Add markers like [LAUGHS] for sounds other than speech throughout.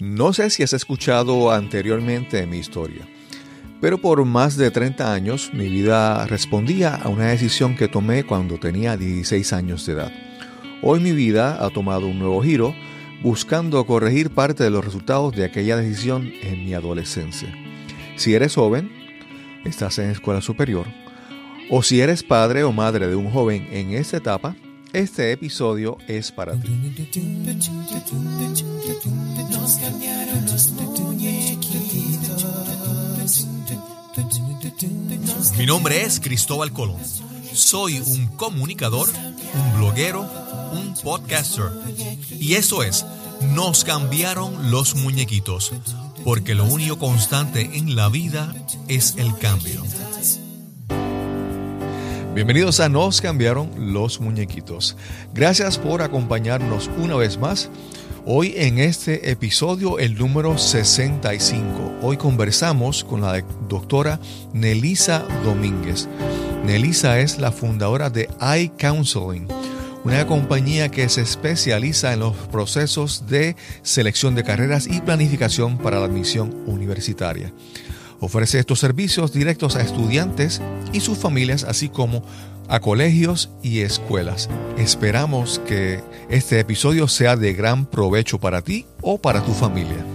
No sé si has escuchado anteriormente mi historia, pero por más de 30 años mi vida respondía a una decisión que tomé cuando tenía 16 años de edad. Hoy mi vida ha tomado un nuevo giro, buscando corregir parte de los resultados de aquella decisión en mi adolescencia. Si eres joven, estás en escuela superior, o si eres padre o madre de un joven en esta etapa, este episodio es para ti. Mi nombre es Cristóbal Colón. Soy un comunicador, un bloguero, un podcaster. Y eso es, nos cambiaron los muñequitos, porque lo único constante en la vida es el cambio. Bienvenidos a Nos cambiaron los muñequitos. Gracias por acompañarnos una vez más. Hoy en este episodio, el número 65. Hoy conversamos con la doctora Nelisa Domínguez. Nelisa es la fundadora de iCounseling, una compañía que se especializa en los procesos de selección de carreras y planificación para la admisión universitaria. Ofrece estos servicios directos a estudiantes y sus familias, así como a colegios y escuelas. Esperamos que este episodio sea de gran provecho para ti o para tu familia.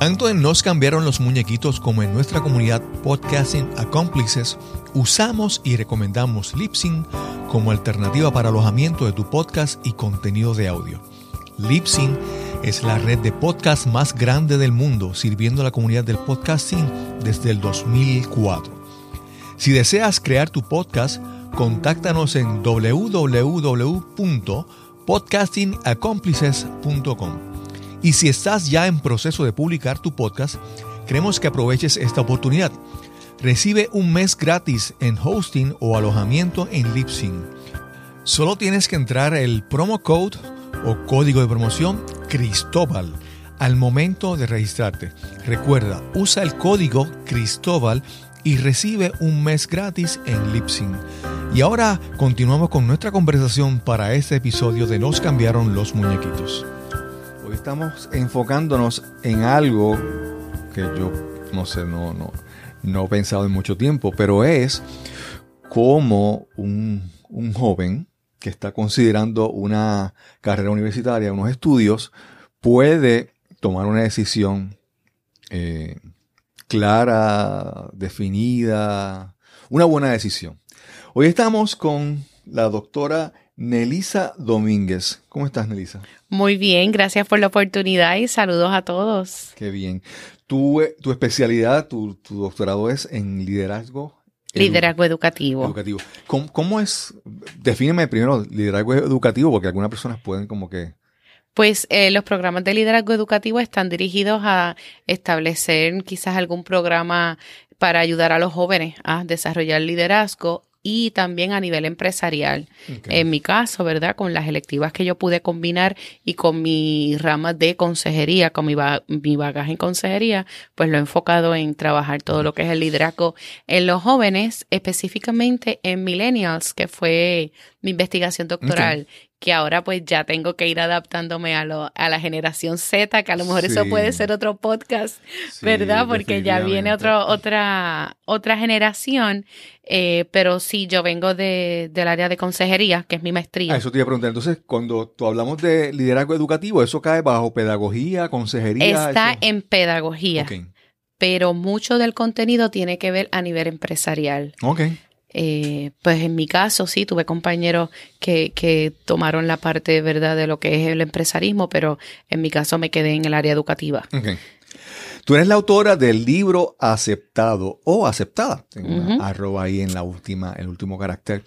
Tanto en Nos cambiaron los muñequitos como en nuestra comunidad Podcasting Accomplices, usamos y recomendamos Lipsyn como alternativa para alojamiento de tu podcast y contenido de audio. Lipsyn es la red de podcast más grande del mundo, sirviendo a la comunidad del podcasting desde el 2004. Si deseas crear tu podcast, contáctanos en www.podcastingaccomplices.com. Y si estás ya en proceso de publicar tu podcast, queremos que aproveches esta oportunidad. Recibe un mes gratis en hosting o alojamiento en Lipsyn. Solo tienes que entrar el promo code o código de promoción Cristóbal al momento de registrarte. Recuerda, usa el código Cristóbal y recibe un mes gratis en Lipsyn. Y ahora continuamos con nuestra conversación para este episodio de Nos cambiaron los muñequitos. Hoy estamos enfocándonos en algo que yo no sé, no, no, no he pensado en mucho tiempo, pero es cómo un, un joven que está considerando una carrera universitaria, unos estudios, puede tomar una decisión eh, clara, definida, una buena decisión. Hoy estamos con la doctora Nelisa Domínguez. ¿Cómo estás, Nelisa? Muy bien, gracias por la oportunidad y saludos a todos. Qué bien. Tu, tu especialidad, tu, tu doctorado es en liderazgo Liderazgo educativo. educativo. ¿Cómo, ¿Cómo, es? Defíneme primero liderazgo educativo, porque algunas personas pueden como que... Pues eh, los programas de liderazgo educativo están dirigidos a establecer quizás algún programa para ayudar a los jóvenes a desarrollar liderazgo y también a nivel empresarial. En mi caso, ¿verdad? Con las electivas que yo pude combinar y con mi rama de consejería, con mi, mi bagaje en consejería, pues lo he enfocado en trabajar todo lo que es el liderazgo en los jóvenes, específicamente en millennials, que fue mi investigación doctoral que ahora pues ya tengo que ir adaptándome a, lo, a la generación Z, que a lo mejor eso puede ser otro podcast, ¿verdad? Porque ya viene otro, otra, otra generación, eh, pero sí, yo vengo de, del área de consejería, que es mi maestría. Ah, eso te iba a preguntar. Entonces, cuando tú hablamos de liderazgo educativo, ¿eso cae bajo pedagogía, consejería? Está en pedagogía. Pero mucho del contenido tiene que ver a nivel empresarial. Ok. Eh, pues en mi caso sí, tuve compañeros que, que tomaron la parte verdad de lo que es el empresarismo, pero en mi caso me quedé en el área educativa. Tú eres la autora del libro Aceptado o Aceptada. Tengo una arroba ahí en la última, el último carácter.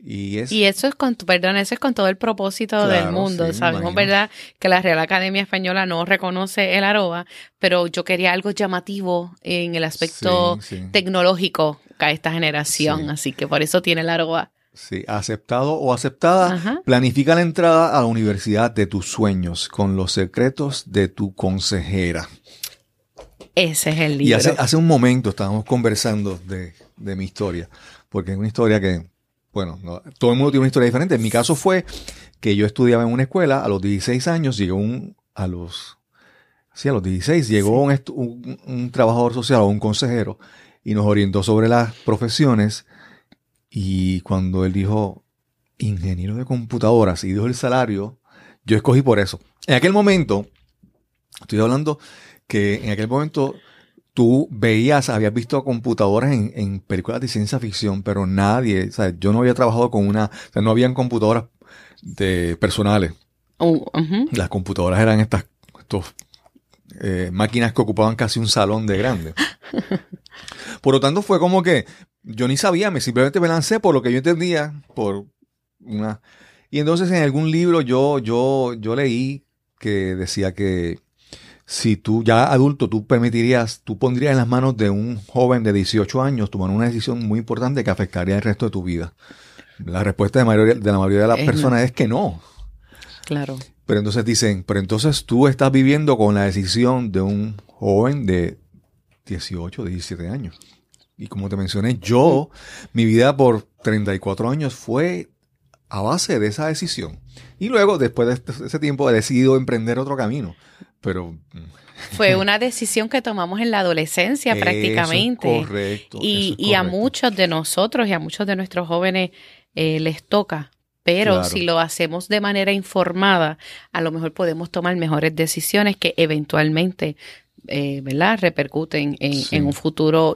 Y, y, eso es con, perdón, eso es con todo el propósito del mundo. Sabemos, ¿verdad? Que la Real Academia Española no reconoce el arroba, pero yo quería algo llamativo en el aspecto tecnológico a esta generación, así que por eso tiene el arroba. Sí, aceptado o aceptada. Planifica la entrada a la universidad de tus sueños con los secretos de tu consejera. Ese es el libro. Y hace, hace un momento estábamos conversando de, de mi historia, porque es una historia que bueno, todo el mundo tiene una historia diferente. En mi caso fue que yo estudiaba en una escuela, a los 16 años llegó un, a los sí, a los 16 llegó un, un- un trabajador social o un consejero y nos orientó sobre las profesiones y cuando él dijo ingeniero de computadoras y dijo el salario, yo escogí por eso. En aquel momento, estoy hablando que en aquel momento tú veías, habías visto computadoras en, en películas de ciencia ficción, pero nadie, o sea, yo no había trabajado con una, o sea, no habían computadoras de personales. Uh, ujú. Las computadoras eran estas estos, eh, máquinas que ocupaban casi un salón de grande. [LAUGHS] Por lo tanto, fue como que yo ni sabía, me simplemente me lancé por lo que yo entendía, por una. Y entonces en algún libro yo, yo, yo leí que decía que si tú ya adulto, tú permitirías, tú pondrías en las manos de un joven de 18 años tomar una decisión muy importante que afectaría el resto de tu vida. La respuesta de, mayoría- de la mayoría de las Es no. personas es que no. Claro. Pero entonces dicen, pero entonces tú estás viviendo con la decisión de un joven de 18, 17 años. Y como te mencioné, yo, mi vida por 34 años fue a base de esa decisión. Y luego, después de este- ese tiempo, he decidido emprender otro camino. Pero... Fue [LAUGHS] una decisión que tomamos en la adolescencia eso es correcto. Y, eso es y a muchos de nosotros y a muchos de nuestros jóvenes eh, les toca. Pero Claro. si lo hacemos de manera informada, a lo mejor podemos tomar mejores decisiones que eventualmente, eh, ¿verdad?, repercuten en, Sí. en un futuro,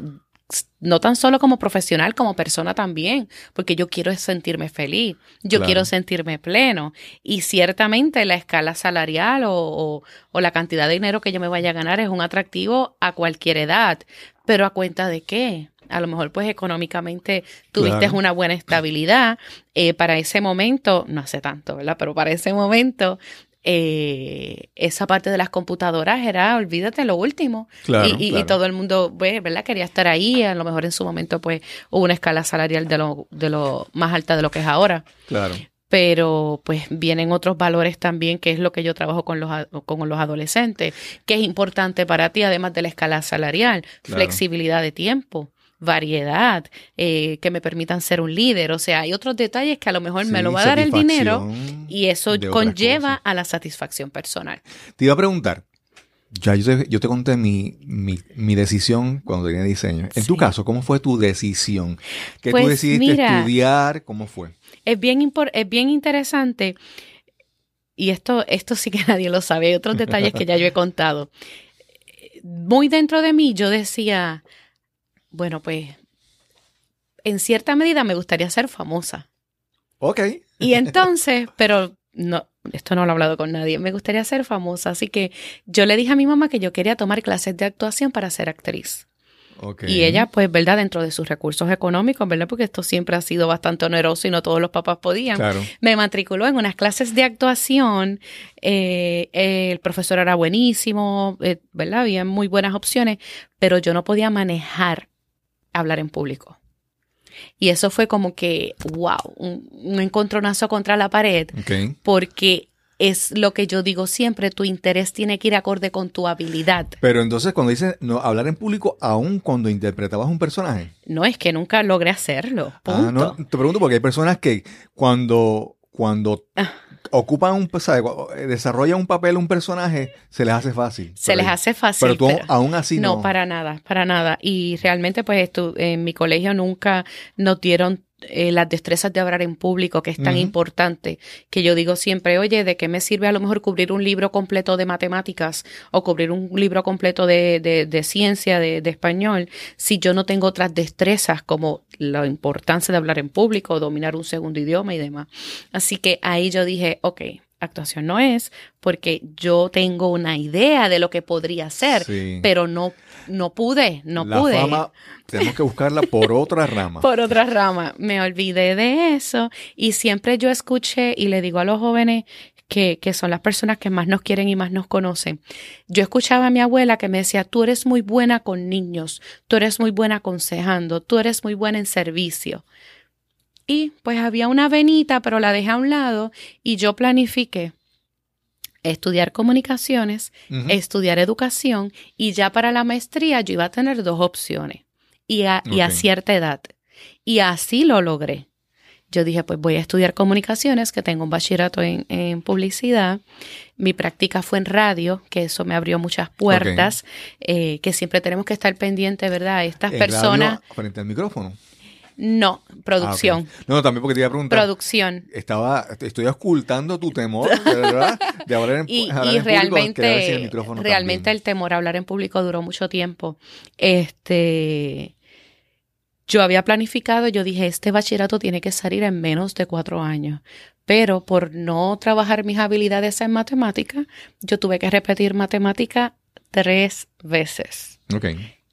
no tan solo como profesional, como persona también, porque yo quiero sentirme feliz, yo Claro. quiero sentirme pleno. Y ciertamente la escala salarial o, o- o la cantidad de dinero que yo me vaya a ganar es un atractivo a cualquier edad. Pero a cuenta de qué? A lo mejor pues económicamente tuviste Claro. una buena estabilidad. Eh, para ese momento, no hace tanto, ¿verdad? Pero para ese momento, eh, esa parte de las computadoras era, olvídate, lo último. Claro, y, y- y claro. todo el mundo, pues, ¿verdad? Quería estar ahí. A lo mejor en su momento, pues, hubo una escala salarial de lo, de lo más alta de lo que es ahora Claro. pero pues vienen otros valores también, que es lo que yo trabajo con los, con los adolescentes, que es importante para ti, además de la escala salarial, Claro. flexibilidad de tiempo, variedad, eh, que me permitan ser un líder. O sea, hay otros detalles que a lo mejor me lo va a dar el dinero y eso conlleva a la satisfacción personal. Te iba a preguntar, ya yo te, yo te conté mi, mi, mi decisión cuando tenía diseño. En tu caso, ¿cómo fue tu decisión? ¿Que Pues, tú decidiste mira. estudiar? ¿Cómo fue? Es bien, es bien interesante y esto, esto sí que [LAUGHS] nadie lo sabe. Hay otros detalles que ya yo he [LAUGHS] contado. Muy dentro de mí yo decía, bueno, pues en cierta medida me gustaría ser famosa. Ok. Y entonces, [LAUGHS] pero no, esto no lo he hablado con nadie, me gustaría ser famosa. Así que yo le dije a mi mamá que yo quería tomar clases de actuación para ser actriz. ok. Y ella, pues, ¿verdad? Dentro de sus recursos económicos, ¿verdad? Porque esto siempre ha sido bastante oneroso y no todos los papás podían. Claro. Me matriculó en unas clases de actuación. eh, eh, el profesor era buenísimo, eh, ¿verdad? Había muy buenas opciones, pero yo no podía manejar hablar en público. Y eso fue como que, wow, un, un encontronazo contra la pared, porque es lo que yo digo siempre, tu interés tiene que ir acorde con tu habilidad. Pero entonces cuando dices no, hablar en público, aún cuando interpretabas un personaje. No es que nunca logré hacerlo. Punto. Ah, no, te pregunto porque hay personas que cuando, cuando Ah. Ocupan un, eh, desarrollan un papel, un personaje, se les hace fácil. Se Pero- les hace fácil. Pero tú aún así no. No, para nada, para nada. Y realmente, pues, en mi colegio nunca nos dieron eh, las destrezas de hablar en público, que es tan importante, que yo digo siempre, oye, ¿de qué me sirve a lo mejor cubrir un libro completo de matemáticas o cubrir un libro completo de, de, de ciencia, de, de español, si yo no tengo otras destrezas como la importancia de hablar en público, dominar un segundo idioma y demás? Así que ahí yo dije, ok, actuación no es, porque yo tengo una idea de lo que podría ser, Sí. pero no, no pude, no la pude. fama tenemos que buscarla por [LAUGHS] otra rama. Por otra rama, me olvidé de eso y siempre yo escuché y le digo a los jóvenes que, que son las personas que más nos quieren y más nos conocen. Yo escuchaba a mi abuela que me decía, tú eres muy buena con niños, tú eres muy buena aconsejando, tú eres muy buena en servicio. Y pues había una venita, pero la dejé a un lado y yo planifiqué estudiar comunicaciones, estudiar educación y ya para la maestría yo iba a tener dos opciones y a, y a cierta edad. Y así lo logré. Yo dije, pues voy a estudiar comunicaciones, que tengo un bachillerato en, en publicidad. Mi práctica fue en radio, que eso me abrió muchas puertas, eh, que siempre tenemos que estar pendientes, ¿verdad? Estas ¿En personas... radio frente al micrófono. No, Ah, producción. ok. No, también porque te iba a preguntar. Producción. Estaba, estoy ocultando tu temor, ¿verdad? De hablar en, [LAUGHS] Y, hablar y en público, realmente, el micrófono realmente también. el temor a hablar en público duró mucho tiempo. Este, yo había planificado, yo dije, este bachillerato tiene que salir en menos de cuatro años. Pero por no trabajar mis habilidades en matemática, yo tuve que repetir matemática tres veces. Ok.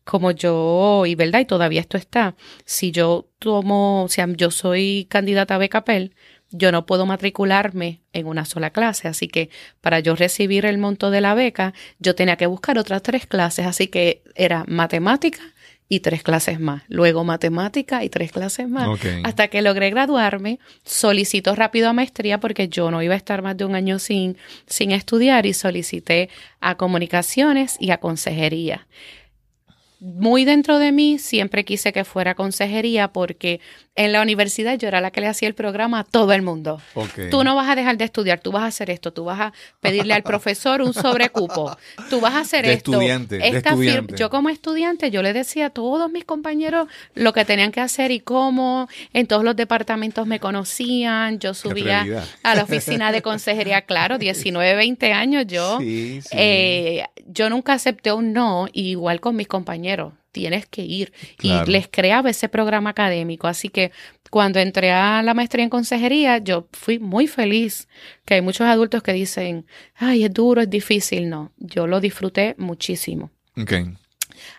Como yo, y verdad, y todavía esto está, si yo tomo, o sea, yo soy candidata a Becapel, yo no puedo matricularme en una sola clase, así que para yo recibir el monto de la beca, yo tenía que buscar otras tres clases, así que era matemática y tres clases más, luego matemática y tres clases más, hasta que logré graduarme, solicito rápido a maestría porque yo no iba a estar más de un año sin, sin estudiar y solicité a comunicaciones y a consejería. Muy dentro de mí siempre quise que fuera consejería porque en la universidad yo era la que le hacía el programa a todo el mundo. Ok. Tú no vas a dejar de estudiar, tú vas a hacer esto, tú vas a pedirle al profesor un sobrecupo, tú vas a hacer De esto. estudiante, Esta estudiante. Yo como estudiante, yo le decía a todos mis compañeros lo que tenían que hacer y cómo. En todos los departamentos me conocían, yo subía a la oficina de consejería, [LAUGHS] claro, 19, 20 años yo. Sí, sí. Eh, yo nunca acepté un no, igual con mis compañeros. Tienes que ir. Claro. Y les creaba ese programa académico. Así que cuando entré a la maestría en consejería, yo fui muy feliz. Que hay muchos adultos que dicen, ay, es duro, es difícil. No, yo lo disfruté muchísimo. Ok.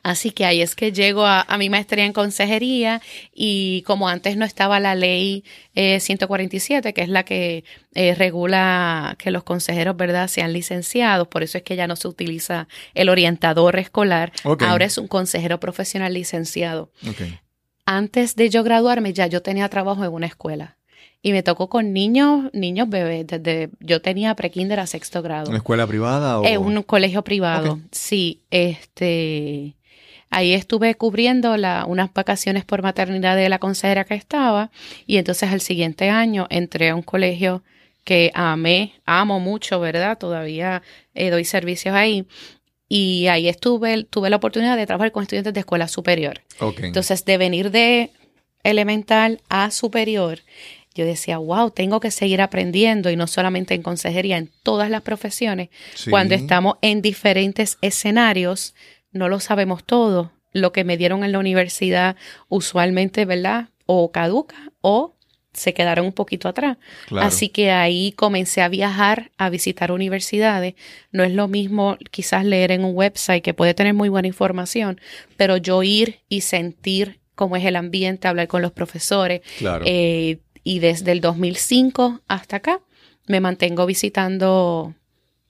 Así que ahí es que llego a, a mi maestría en consejería y como antes no estaba la ley eh, 147, que es la que eh, regula que los consejeros, ¿verdad?, sean licenciados, por eso es que ya no se utiliza el orientador escolar, ahora es un consejero profesional licenciado. Antes de yo graduarme ya yo tenía trabajo en una escuela y me tocó con niños, niños bebés, desde yo tenía prekinder a sexto grado. ¿Una escuela privada o...? Es un colegio privado, sí. Este, ahí estuve cubriendo la, unas vacaciones por maternidad de la consejera que estaba y entonces al siguiente año entré a un colegio que amé, amo mucho, ¿verdad? Todavía eh, doy servicios ahí. Y ahí estuve, tuve la oportunidad de trabajar con estudiantes de escuela superior. Ok. Entonces, de venir de elemental a superior, yo decía, wow, tengo que seguir aprendiendo y no solamente en consejería, en todas las profesiones. Sí. Cuando estamos en diferentes escenarios, no lo sabemos todo. Lo que me dieron en la universidad usualmente, ¿verdad? O caduca o se quedaron un poquito atrás. Claro. Así que ahí comencé a viajar, a visitar universidades. No es lo mismo quizás leer en un website que puede tener muy buena información, pero yo ir y sentir cómo es el ambiente, hablar con los profesores. Claro. Eh, y desde el 2005 hasta acá me mantengo visitando,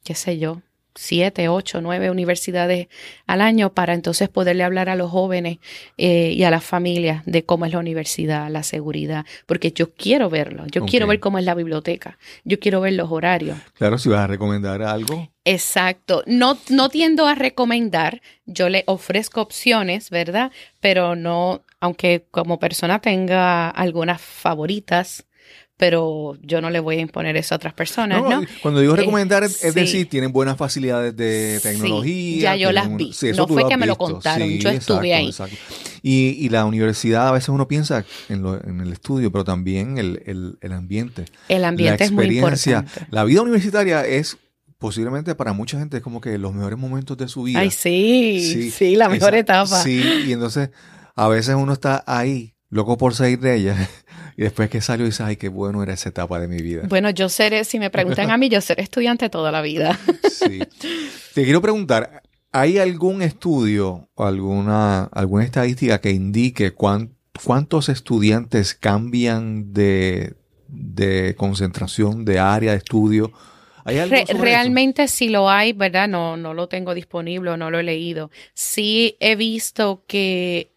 qué sé yo, siete, ocho, nueve universidades al año para entonces poderle hablar a los jóvenes eh, y a las familias de cómo es la universidad, la seguridad, porque yo quiero verlo, yo quiero ver cómo es la biblioteca, yo quiero ver los horarios. Claro, si vas a recomendar algo. Exacto. No, no tiendo a recomendar, yo le ofrezco opciones, ¿verdad? Pero no, aunque como persona tenga algunas favoritas, pero yo no le voy a imponer eso a otras personas, ¿no? Cuando digo Eh, recomendar, es, es sí. decir, tienen buenas facilidades de Sí, tecnología. ya yo las vi. sí, No fue que me lo contaron, Sí, yo estuve ahí. exacto. Y, y la universidad, a veces uno piensa en, lo- en el estudio, pero también el, el- el ambiente. El ambiente la es muy importante. La vida universitaria es posiblemente para mucha gente es como que los mejores momentos de su vida. Ay, sí, sí, la mejor esa- etapa. Sí, y entonces a veces uno está ahí, loco por salir de ella, [LAUGHS] y después que salió dice, ay, qué bueno era esa etapa de mi vida. Bueno, yo seré, si me preguntan a mí, yo seré estudiante toda la vida. [LAUGHS] Sí. Te quiero preguntar, ¿hay algún estudio alguna, alguna estadística que indique cuán- cuántos estudiantes cambian de, de concentración, de área de estudio? ¿Hay algo Re- sobre eso? realmente si lo hay, ¿verdad? No, no lo tengo disponible o no lo he leído. Sí he visto que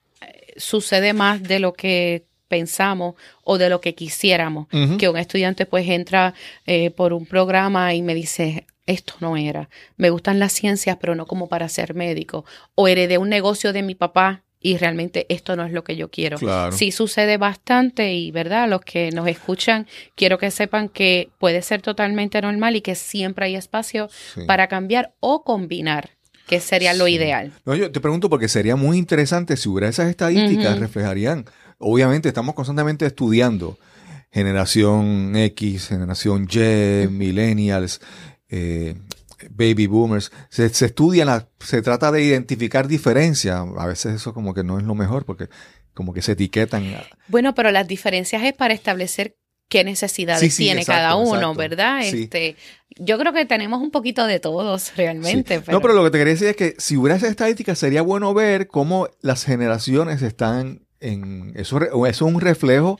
sucede más de lo que pensamos o de lo que quisiéramos. Que un estudiante pues entra eh, por un programa y me dice, esto no era. Me gustan las ciencias, pero no como para ser médico. O heredé un negocio de mi papá y realmente esto no es lo que yo quiero. Claro. Sí sucede bastante y, ¿verdad? Los que nos escuchan, quiero que sepan que puede ser totalmente normal y que siempre hay espacio Sí. para cambiar o combinar, que sería lo Sí. ideal. No, yo te pregunto porque sería muy interesante si hubiera esas estadísticas, Ujú. reflejarían. Obviamente estamos constantemente estudiando generación X, generación Y, millennials, eh, baby boomers. Se, se estudia, la- se trata de identificar diferencias. A veces eso como que no es lo mejor porque como que se etiquetan. Bueno, pero las diferencias es para establecer qué necesidades Sí, sí, tiene exacto, cada uno, exacto. ¿verdad? Sí. Este, yo creo que tenemos un poquito de todos realmente. No, pero lo que te quería decir es que si hubiera esas estadísticas sería bueno ver cómo las generaciones están en... Eso, eso es un reflejo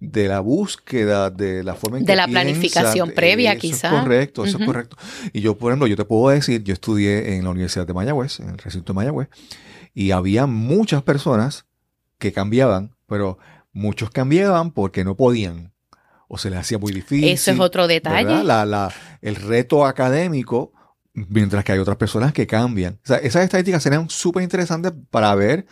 de la búsqueda, de la forma en De que la piensan. planificación previa, Eso quizá. Es correcto, eso es correcto. Y yo, por ejemplo, yo te puedo decir, yo estudié en la Universidad de Mayagüez, en el recinto de Mayagüez, y había muchas personas que cambiaban, pero muchos cambiaban porque no podían o se les hacía muy difícil. Eso es otro detalle. ¿verdad? La, la- el reto académico, mientras que hay otras personas que cambian. O sea, esas estadísticas serían súper interesantes para ver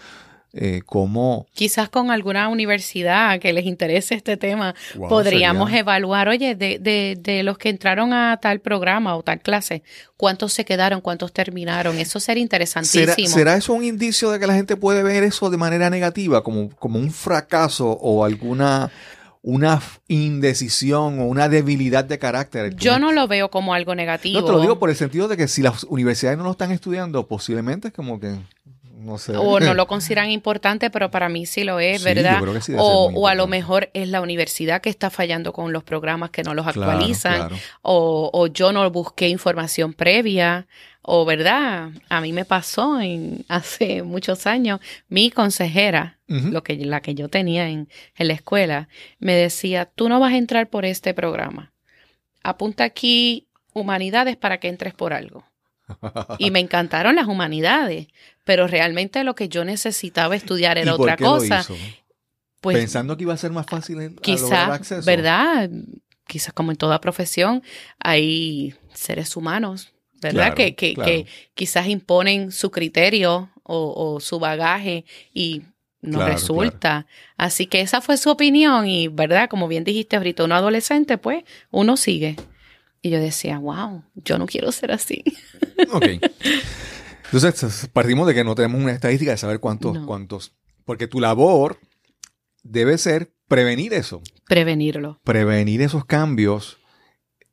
eh, cómo Quizás con alguna universidad que les interese este tema, wow, podríamos sería- evaluar, oye, de, de, de los que entraron a tal programa o tal clase, ¿cuántos se quedaron? ¿Cuántos terminaron? Eso sería interesantísimo. ¿Será, será eso un indicio de que la gente puede ver eso de manera negativa, como, como un fracaso o alguna una indecisión o una debilidad de carácter? Yo no lo veo como algo negativo. No te lo digo por el sentido de que si las universidades no lo están estudiando, posiblemente es como que, no sé. o no lo [LAUGHS] consideran importante, pero para mí sí lo es, Sí, ¿verdad? yo creo que sí debe ser o, muy o a lo mejor es la universidad que está fallando con los programas que no los actualizan, claro. O, o yo no busqué información previa, o verdad, a mí me pasó en hace muchos años, mi consejera, lo que, la que yo tenía en, en la escuela, me decía, tú no vas a entrar por este programa. Apunta aquí humanidades para que entres por algo. [LAUGHS] Y me encantaron las humanidades, pero realmente lo que yo necesitaba estudiar ¿Y era por otra lo cosa. hizo? Pues Pensando que iba a ser más fácil quizás. ¿verdad? Quizás como en toda profesión hay seres humanos, ¿verdad? Claro, que, que, claro. que quizás imponen su criterio o, o su bagaje y no Claro, resulta. Así que esa fue su opinión y, ¿verdad? Como bien dijiste ahorita, uno adolescente, pues uno sigue. Y yo decía, wow, yo no quiero ser así. Ok. [LAUGHS] Entonces, partimos de que no tenemos una estadística de saber cuántos, No. cuántos. Porque tu labor debe ser prevenir eso. Prevenirlo. Prevenir esos cambios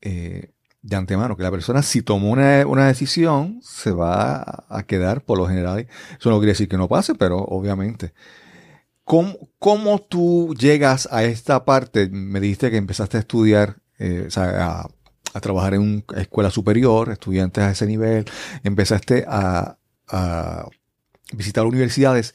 eh, de antemano. Que la persona, si tomó una, una decisión, se va a, a quedar por lo general. Eso no quiere decir que no pase, pero obviamente. ¿Cómo, cómo tú llegas a esta parte? Me dijiste que empezaste a estudiar, eh, o sea, a, a trabajar en una escuela superior, estudiantes a ese nivel, empezaste a, a visitar universidades.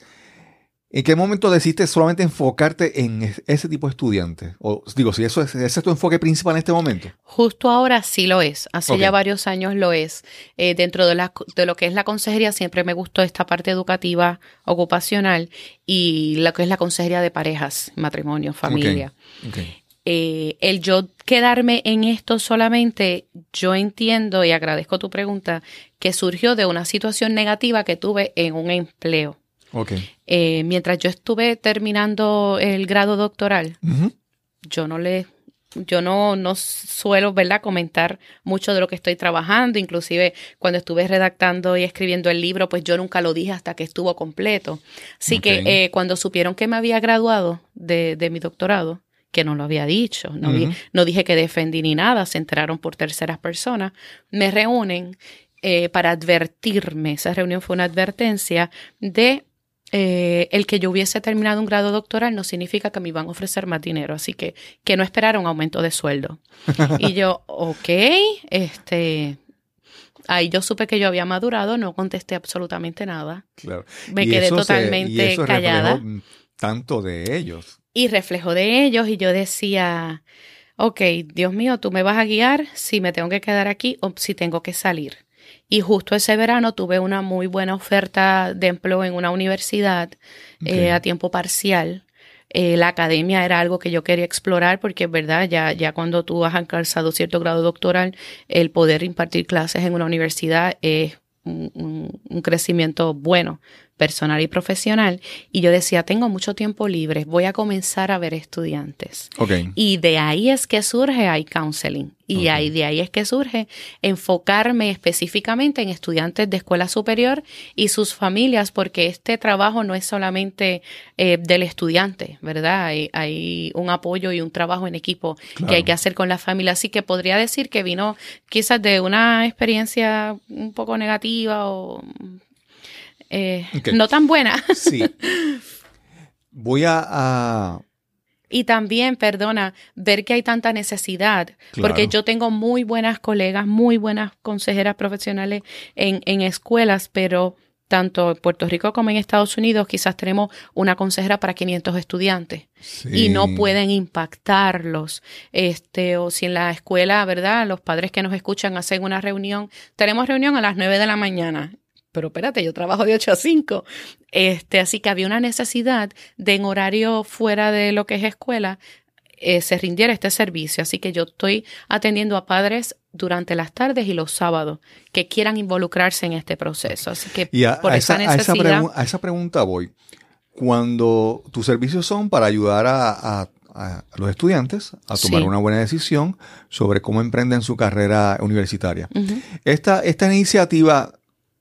¿En qué momento decidiste solamente enfocarte en es- ese tipo de estudiantes? O digo, si eso es, ese es tu enfoque principal en este momento. Justo ahora sí lo es. Hace ya varios años lo es. Eh, dentro de, la, de lo que es la consejería siempre me gustó esta parte educativa ocupacional y lo que es la consejería de parejas, matrimonio, familia. Ok. Eh, el yo quedarme en esto solamente, yo entiendo y agradezco tu pregunta, que surgió de una situación negativa que tuve en un empleo. Eh, mientras yo estuve terminando el grado doctoral, yo no le yo no, no suelo ¿verdad? comentar mucho de lo que estoy trabajando, inclusive cuando estuve redactando y escribiendo el libro, pues yo nunca lo dije hasta que estuvo completo. Así que eh, cuando supieron que me había graduado de, de mi doctorado, que no lo había dicho, no, di- Ujú. no dije que defendí ni nada, se enteraron por terceras personas, me reúnen eh, para advertirme, esa reunión fue una advertencia de eh, el que yo hubiese terminado un grado doctoral no significa que me iban a ofrecer más dinero, así que que no esperara un aumento de sueldo. y yo, [LAUGHS] ok, este, ahí yo supe que yo había madurado, no contesté absolutamente nada, Claro. me Y quedé eso se- totalmente y eso callada tanto de ellos. Y reflejo de ellos y yo decía, ok, Dios mío, tú me vas a guiar si me tengo que quedar aquí o si tengo que salir. Y justo ese verano tuve una muy buena oferta de empleo en una universidad eh, a tiempo parcial. Eh, la academia era algo que yo quería explorar porque es verdad, ya, ya cuando tú has alcanzado cierto grado doctoral, el poder impartir clases en una universidad es un, un- un crecimiento bueno, personal y profesional. Y yo decía, tengo mucho tiempo libre, voy a comenzar a ver estudiantes. Okay. Y de ahí es que surge iCounseling. Y ahí, de ahí es que surge enfocarme específicamente en estudiantes de escuela superior y sus familias, porque este trabajo no es solamente eh, del estudiante, ¿verdad? Hay, hay, un apoyo y un trabajo en equipo que hay que hacer con la familia. Así que podría decir que vino quizás de una experiencia un poco negativa o eh, no tan buena. [LAUGHS] Sí. Voy a y también, perdona, ver que hay tanta necesidad, porque yo tengo muy buenas colegas, muy buenas consejeras profesionales en, en escuelas, pero tanto en Puerto Rico como en Estados Unidos, quizás tenemos una consejera para 500 estudiantes y no pueden impactarlos. Este, o si en la escuela, ¿verdad? Los padres que nos escuchan hacen una reunión, tenemos reunión a las 9 de la mañana pero espérate, yo trabajo de 8 a 5. Este, así que había una necesidad de en horario fuera de lo que es escuela eh, se rindiera este servicio. Así que yo estoy atendiendo a padres durante las tardes y los sábados que quieran involucrarse en este proceso. Así que por esa, necesidad. A esa, pregunta voy. Cuando tus servicios son para ayudar a, los estudiantes a tomar una buena decisión sobre cómo emprenden su carrera universitaria. esta, esta iniciativa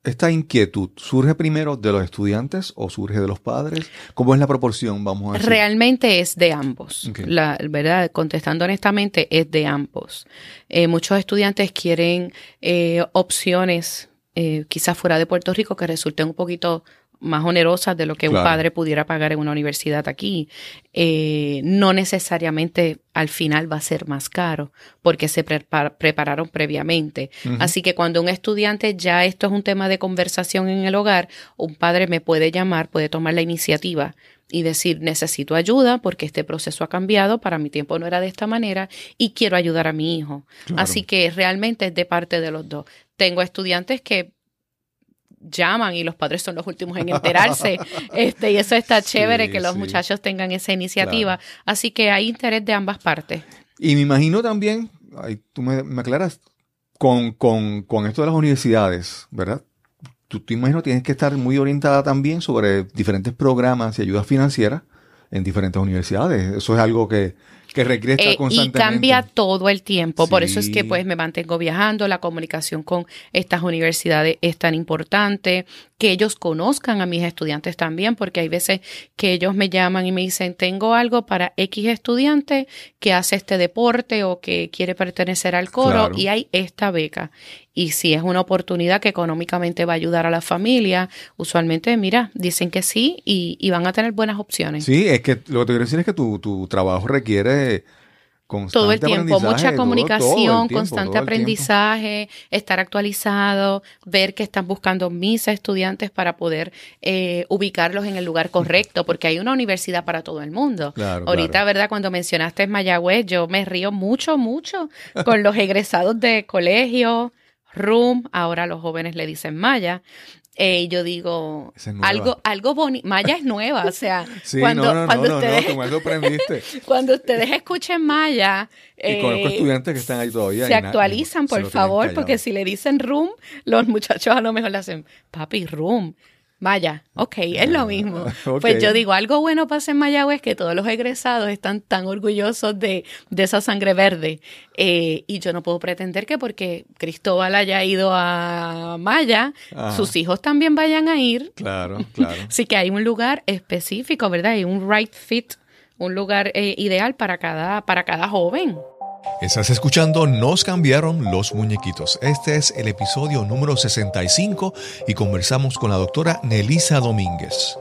¿Esta inquietud surge primero de los estudiantes o surge de los padres? ¿Cómo es la proporción, vamos a decir? Realmente es de ambos. La verdad, contestando honestamente, es de ambos. Eh, muchos estudiantes quieren eh, opciones, eh, quizás fuera de Puerto Rico, que resulten un poquito más onerosas de lo que un padre pudiera pagar en una universidad aquí, eh, no necesariamente al final va a ser más caro porque se prepararon previamente. Así que cuando un estudiante ya esto es un tema de conversación en el hogar, un padre me puede llamar, puede tomar la iniciativa y decir, necesito ayuda porque este proceso ha cambiado, para mi tiempo no era de esta manera y quiero ayudar a mi hijo. Así que realmente es de parte de los dos. Tengo estudiantes que llaman y los padres son los últimos en enterarse. [LAUGHS] este, y eso está chévere que los muchachos tengan esa iniciativa. Así que hay interés de ambas partes. Y me imagino también, ahí tú me, aclaras, con, con, con, esto de las universidades, ¿verdad? Tú te imagino tienes que estar muy orientada también sobre diferentes programas y ayudas financieras en diferentes universidades. Eso es algo que, que regresa eh, constantemente. Y cambia todo el tiempo. Por eso es que pues me mantengo viajando. La comunicación con estas universidades es tan importante. Que ellos conozcan a mis estudiantes también, porque hay veces que ellos me llaman y me dicen, tengo algo para X estudiante que hace este deporte o que quiere pertenecer al coro y hay esta beca. Y si es una oportunidad que económicamente va a ayudar a la familia, usualmente, mira, dicen que sí y, van a tener buenas opciones. Sí, es que lo que te quiero decir es que tu, tu trabajo requiere todo el tiempo, mucha comunicación, constante aprendizaje, estar actualizado, ver que están buscando mis estudiantes para poder eh, ubicarlos en el lugar correcto, porque hay una universidad para todo el mundo. Ahorita, ¿verdad? Cuando mencionaste Mayagüez, yo me río mucho, mucho con los egresados de colegio, room, ahora los jóvenes le dicen Maya. Eh, yo digo, algo, algo bonito. Maya es nueva, o sea, [LAUGHS] cuando, cuando ustedes, [LAUGHS] cuando ustedes escuchen Maya, y conozco eh, estudiantes que están ahí todavía. Se actualizan, por favor, porque si le dicen room, los muchachos a lo mejor le hacen, papi, room. Vaya, ok, es lo mismo. Pues yo digo, algo bueno pasa en Mayagüez que todos los egresados están tan orgullosos de, esa sangre verde. Eh, y yo no puedo pretender que porque Cristóbal haya ido a Maya, sus hijos también vayan a ir. Claro, claro. [LAUGHS] Así que hay un lugar específico, ¿verdad? Hay un right fit, un lugar eh, ideal para cada, para cada joven. Estás escuchando Nos cambiaron los muñequitos. Este es el episodio número 65 y conversamos con la doctora Nelisa Domínguez.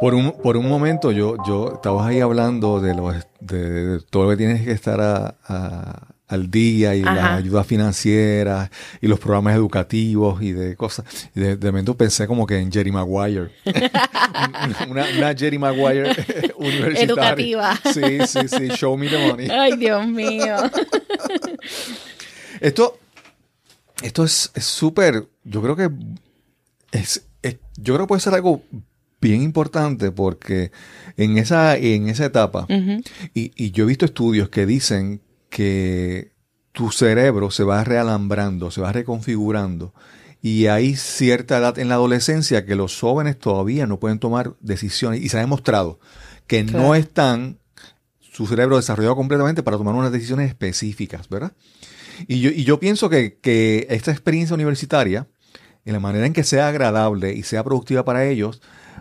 Por un, por un momento yo, yo ahí hablando de, lo, de, todo lo que tienes que estar a al día y la ayuda financiera y los programas educativos y de cosas. Y de, momento pensé como que en Jerry Maguire. [LAUGHS] una, una, Jerry Maguire [LAUGHS] universitaria. Educativa. Sí, sí, sí. Show me the money. Ay, Dios mío. [LAUGHS] esto, esto es súper, yo creo que es, yo creo que puede ser algo bien importante porque en esa, en esa etapa, y, y yo he visto estudios que dicen que tu cerebro se va realambrando, se va reconfigurando y hay cierta edad en la adolescencia que los jóvenes todavía no pueden tomar decisiones y se ha demostrado que no están su cerebro desarrollado completamente para tomar unas decisiones específicas, ¿verdad? Y yo, y yo pienso que, que esta experiencia universitaria, en la manera en que sea agradable y sea productiva para ellos,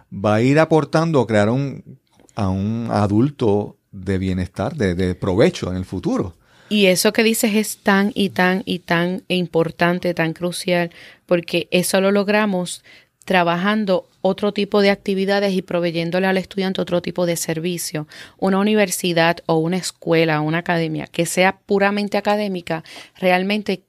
va a ir aportando a crear un, a un adulto de bienestar, de, de provecho en el futuro. Y eso que dices es tan y tan y tan importante, tan crucial, porque eso lo logramos trabajando otro tipo de actividades y proveyéndole al estudiante otro tipo de servicio. Una universidad o una escuela, una academia que sea puramente académica, realmente,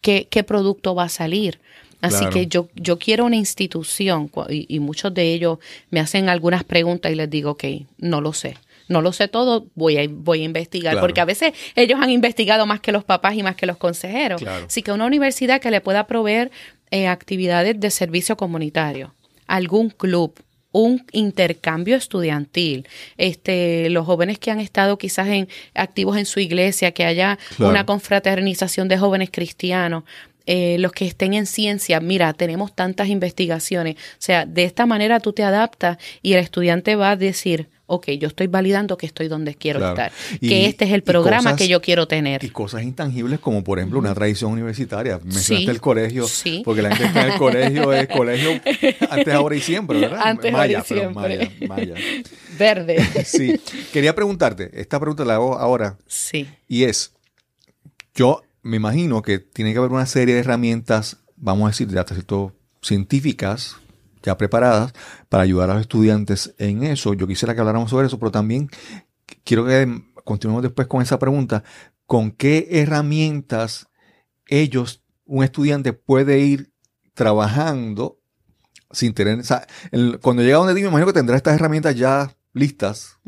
¿qué, qué producto va a salir? Así Claro. que yo, yo quiero una institución y, y muchos de ellos me hacen algunas preguntas y les digo, ok, no lo sé. No lo sé todo, voy a, voy a investigar, Claro. porque a veces ellos han investigado más que los papás y más que los consejeros. Claro. Así que una universidad que le pueda proveer eh, actividades de servicio comunitario, algún club, un intercambio estudiantil, este, los jóvenes que han estado quizás en activos en su iglesia, que haya Claro. una confraternización de jóvenes cristianos, eh, los que estén en ciencia, mira, tenemos tantas investigaciones, o sea, de esta manera tú te adaptas y el estudiante va a decir, ok, yo estoy validando que estoy donde quiero Claro. estar, Y- que este es el programa cosas- que yo quiero tener. Y cosas intangibles como, por ejemplo, una tradición universitaria. Mencionaste Sí. el colegio, Sí. porque la gente está en el colegio, es colegio [LAUGHS] antes, ahora y siempre, ¿verdad? Antes, ahora y pero siempre. Maya, Maya. [LAUGHS] Verde. [LAUGHS] Sí, quería preguntarte, esta pregunta la hago ahora, Sí. y es, yo me imagino que tiene que haber una serie de herramientas, vamos a decir, de hasta cierto científicas, ya preparadas para ayudar a los estudiantes en eso. Yo quisiera que habláramos sobre eso, pero también quiero que continuemos después con esa pregunta. ¿Con qué herramientas ellos, un estudiante puede ir trabajando sin tener... cuando llega donde ti, me imagino que tendrá estas herramientas ya listas,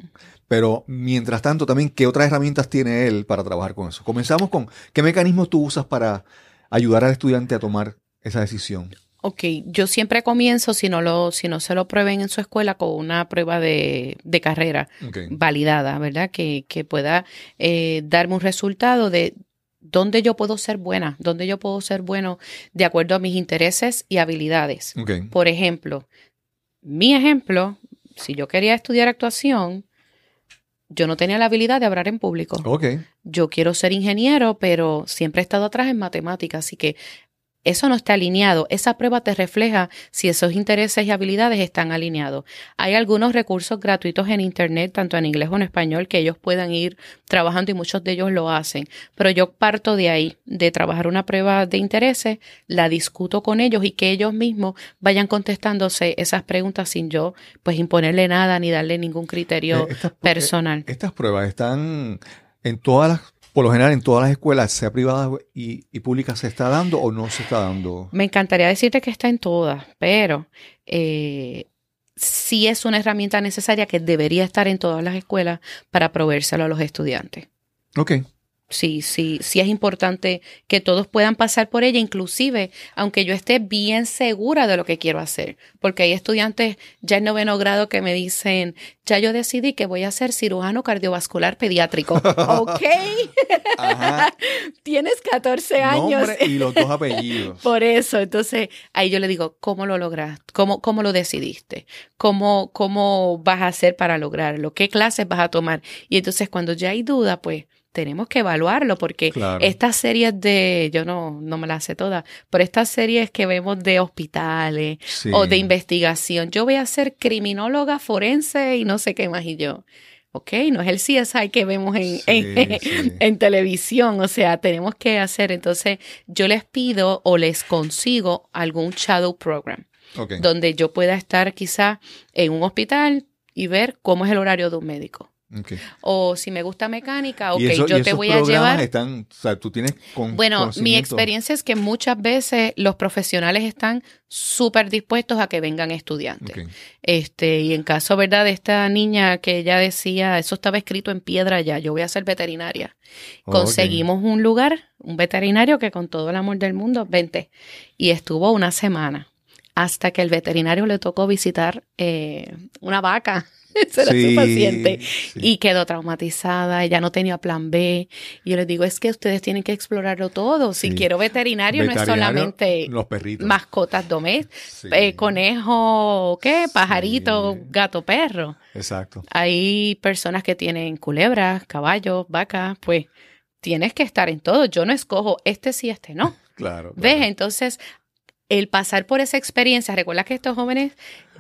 pero mientras tanto también, ¿qué otras herramientas tiene él para trabajar con eso? Comenzamos con, ¿qué mecanismos tú usas para ayudar al estudiante a tomar esa decisión? Ok, yo siempre comienzo, si no, lo, si no se lo prueben en su escuela, con una prueba de, de carrera validada, ¿verdad? Que, que pueda eh, darme un resultado de dónde yo puedo ser buena, dónde yo puedo ser bueno de acuerdo a mis intereses y habilidades. Ok. Por ejemplo, mi ejemplo, si yo quería estudiar actuación, yo no tenía la habilidad de hablar en público. Ok. Yo quiero ser ingeniero, pero siempre he estado atrás en matemáticas, así que eso no está alineado. Esa prueba te refleja si esos intereses y habilidades están alineados. Hay algunos recursos gratuitos en Internet, tanto en inglés como en español, que ellos puedan ir trabajando y muchos de ellos lo hacen. Pero yo parto de ahí, de trabajar una prueba de intereses, la discuto con ellos y que ellos mismos vayan contestándose esas preguntas sin yo pues imponerle nada ni darle ningún criterio Eh, estas- personal. eh, Estas pruebas están en todas las, por lo general en todas las escuelas, sea privadas y, y públicas, ¿se está dando o no se está dando? Me encantaría decirte que está en todas, pero eh, sí es una herramienta necesaria que debería estar en todas las escuelas para proveérselo a los estudiantes. Ok. Sí, sí, sí es importante que todos puedan pasar por ella, inclusive aunque yo esté bien segura de lo que quiero hacer, porque hay estudiantes ya en noveno grado que me dicen, ya yo decidí que voy a ser cirujano cardiovascular pediátrico. [LAUGHS] ok, Ajá. [LAUGHS] tienes 14 años. Nombre y los dos apellidos. [LAUGHS] Por eso, entonces ahí yo le digo, ¿cómo lo lograste? ¿Cómo, cómo lo decidiste? ¿Cómo, ¿Cómo vas a hacer para lograrlo? ¿Qué clases vas a tomar? Y entonces cuando ya hay duda, pues tenemos que evaluarlo porque Claro. estas series de, yo no, no me las sé todas, pero estas series que vemos de hospitales Sí. o de investigación, yo voy a ser criminóloga forense y no sé qué más y yo. Ok, no es el CSI que vemos en, Sí, en, sí. [LAUGHS] en televisión, o sea, tenemos que hacer, entonces yo les pido o les consigo algún shadow program donde yo pueda estar quizá en un hospital y ver cómo es el horario de un médico. O si me gusta mecánica, ok, eso- yo te voy a llevar. Están, o sea, tú tienes con, Bueno, mi experiencia es que muchas veces los profesionales están súper dispuestos a que vengan estudiantes. Este, y en caso, ¿verdad? De esta niña que ella decía, eso estaba escrito en piedra ya, yo voy a ser veterinaria. Conseguimos un lugar, un veterinario que con todo el amor del mundo, vente. Y estuvo una semana hasta que el veterinario le tocó visitar eh, una vaca. [LAUGHS] Ese era su paciente. Y quedó traumatizada, ella no tenía plan B. Y yo les digo, es que ustedes tienen que explorarlo todo. Si quiero veterinario, no es solamente los perritos. mascotas domésticas, eh, conejo, ¿qué? Pajarito, gato, perro. Exacto. Hay personas que tienen culebras, caballos, vacas, pues tienes que estar en todo. Yo no escojo este sí, este no. [LAUGHS] Claro. ¿Ves? Entonces, el pasar por esa experiencia, recuerda que estos jóvenes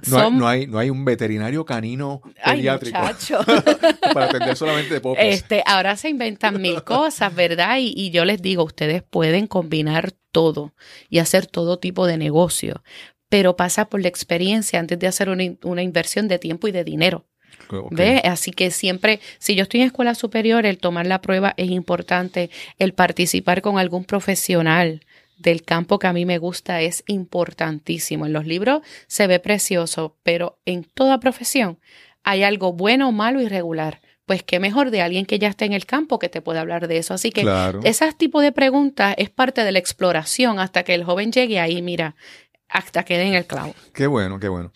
no, hay, no, hay, no hay un veterinario canino pediátrico [LAUGHS] para atender solamente de popos. Este, ahora se inventan mil [LAUGHS] cosas, ¿verdad? Y, y, yo les digo, ustedes pueden combinar todo y hacer todo tipo de negocio, pero pasa por la experiencia antes de hacer una, una inversión de tiempo y de dinero. Okay. Así que siempre, si yo estoy en escuela superior, el tomar la prueba es importante, el participar con algún profesional del campo que a mí me gusta es importantísimo. En los libros se ve precioso, pero en toda profesión hay algo bueno, malo y regular. Pues qué mejor de alguien que ya esté en el campo que te pueda hablar de eso. Así que claro. ese tipo de preguntas es parte de la exploración hasta que el joven llegue ahí, mira, hasta quede en el clavo. Qué bueno, qué bueno.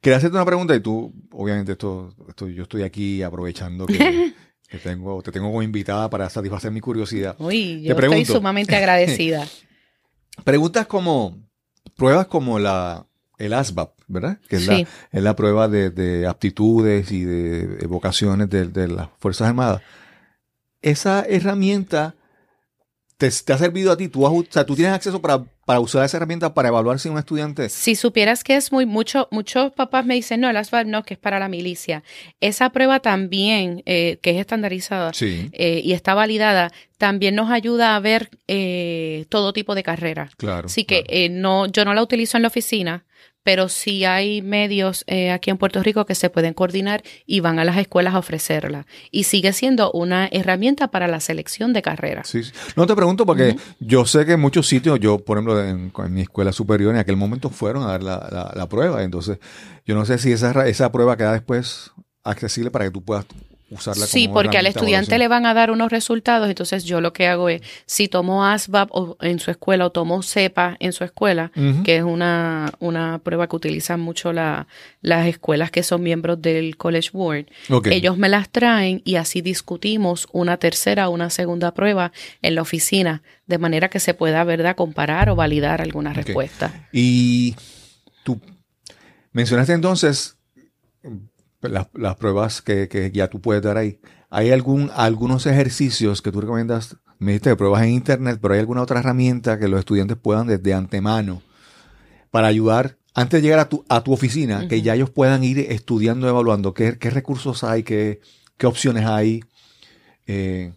Quería hacerte una pregunta y tú, obviamente, esto, esto yo estoy aquí aprovechando que, [LAUGHS] que tengo, te tengo como invitada para satisfacer mi curiosidad. Uy, yo estoy sumamente agradecida. [LAUGHS] Preguntas como, pruebas como la, el ASVAB, ¿verdad? Que es, sí. la, es la prueba de, de, aptitudes y de vocaciones de, de, las Fuerzas Armadas. Esa herramienta te, te, ha servido a ti. Tú, has, o sea, tú tienes acceso para, para usar esa herramienta para evaluar si un estudiante. Si supieras que es muy mucho, muchos papás me dicen, no, el ASVAB no, que es para la milicia. Esa prueba también, eh, que es estandarizada sí. eh, y está validada, también nos ayuda a ver eh, todo tipo de carrera. Claro. Así que claro. no, yo no la utilizo en la oficina, pero sí hay medios eh, aquí en Puerto Rico que se pueden coordinar y van a las escuelas a ofrecerla. Y sigue siendo una herramienta para la selección de carreras. Sí, sí. No te pregunto porque uh -huh. yo sé que en muchos sitios, yo por ejemplo en, en, mi escuela superior en aquel momento fueron a dar la, la, la prueba. Entonces yo no sé si esa, esa prueba queda después accesible para que tú puedas usarla sí, porque al estudiante le van a dar unos resultados, entonces yo lo que hago es, si tomó ASVAB o en su escuela o tomó CEPA en su escuela, uh -huh. que es una, una prueba que utilizan mucho la, las escuelas que son miembros del College Board, okay. ellos me las traen y así discutimos una tercera o una segunda prueba en la oficina, de manera que se pueda, ¿verdad?, comparar o validar alguna okay. respuesta. Y tú mencionaste entonces las, las pruebas que, que, ya tú puedes dar ahí. ¿Hay algún, algunos ejercicios que tú recomiendas? Me dijiste pruebas en internet, pero ¿hay alguna otra herramienta que los estudiantes puedan desde antemano para ayudar antes de llegar a tu, a tu oficina, uh -huh. que ya ellos puedan ir estudiando, evaluando qué, qué recursos hay, qué, qué opciones hay? Eh,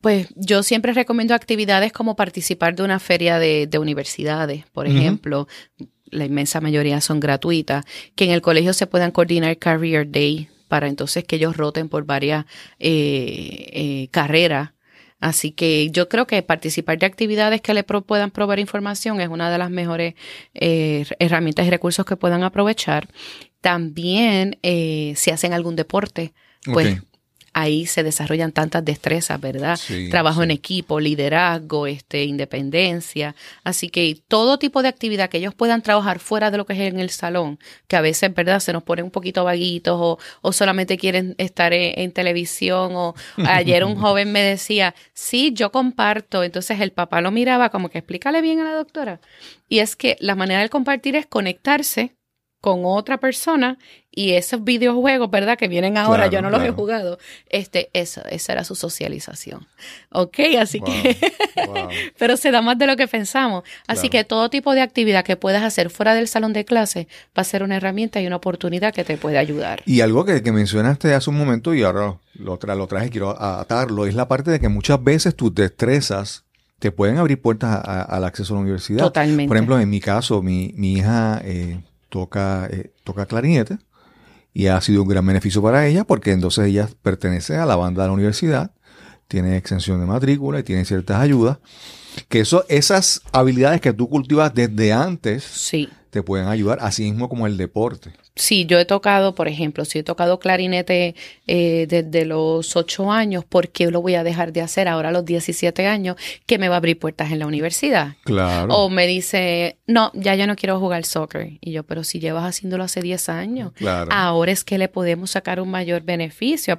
pues yo siempre recomiendo actividades como participar de una feria de, de universidades, por ejemplo. Uh -huh la inmensa mayoría son gratuitas, que en el colegio se puedan coordinar Career Day para entonces que ellos roten por varias eh, eh, carreras. Así que yo creo que participar de actividades que le puedan proveer información es una de las mejores eh, herramientas y recursos que puedan aprovechar. También eh, si hacen algún deporte, pues ahí se desarrollan tantas destrezas, ¿verdad? Sí, Trabajo sí. en equipo, liderazgo, este, independencia. Así que todo tipo de actividad que ellos puedan trabajar fuera de lo que es en el salón, que a veces, ¿verdad? Se nos ponen un poquito vaguitos o, o solamente quieren estar en, en televisión o [LAUGHS] ayer un joven me decía, sí, yo comparto. Entonces el papá lo miraba como que explícale bien a la doctora. Y es que la manera de compartir es conectarse con otra persona y esos videojuegos, ¿verdad? Que vienen ahora, claro, yo no claro. los he jugado. Este, eso, esa era su socialización. Ok, así wow, que, [LAUGHS] wow. pero se da más de lo que pensamos. Así claro. que todo tipo de actividad que puedas hacer fuera del salón de clase va a ser una herramienta y una oportunidad que te puede ayudar. Y algo que, que mencionaste hace un momento y ahora lo, tra lo traje, quiero atarlo, es la parte de que muchas veces tus destrezas te pueden abrir puertas al acceso a la universidad. Totalmente. Por ejemplo, en mi caso, mi, mi hija eh, toca, eh, toca clarinete y ha sido un gran beneficio para ella porque entonces ella pertenece a la banda de la universidad, tiene exención de matrícula y tiene ciertas ayudas. Que eso, esas habilidades que tú cultivas desde antes Sí. Te pueden ayudar, así mismo como el deporte. Sí, yo he tocado, por ejemplo, si he tocado clarinete eh, desde los 8 años, ¿por qué lo voy a dejar de hacer ahora a los 17 años que me va a abrir puertas en la universidad? Claro. O me dice, no, ya yo no quiero jugar soccer. Y yo, pero si llevas haciéndolo hace 10 años, Claro. ahora es que le podemos sacar un mayor beneficio.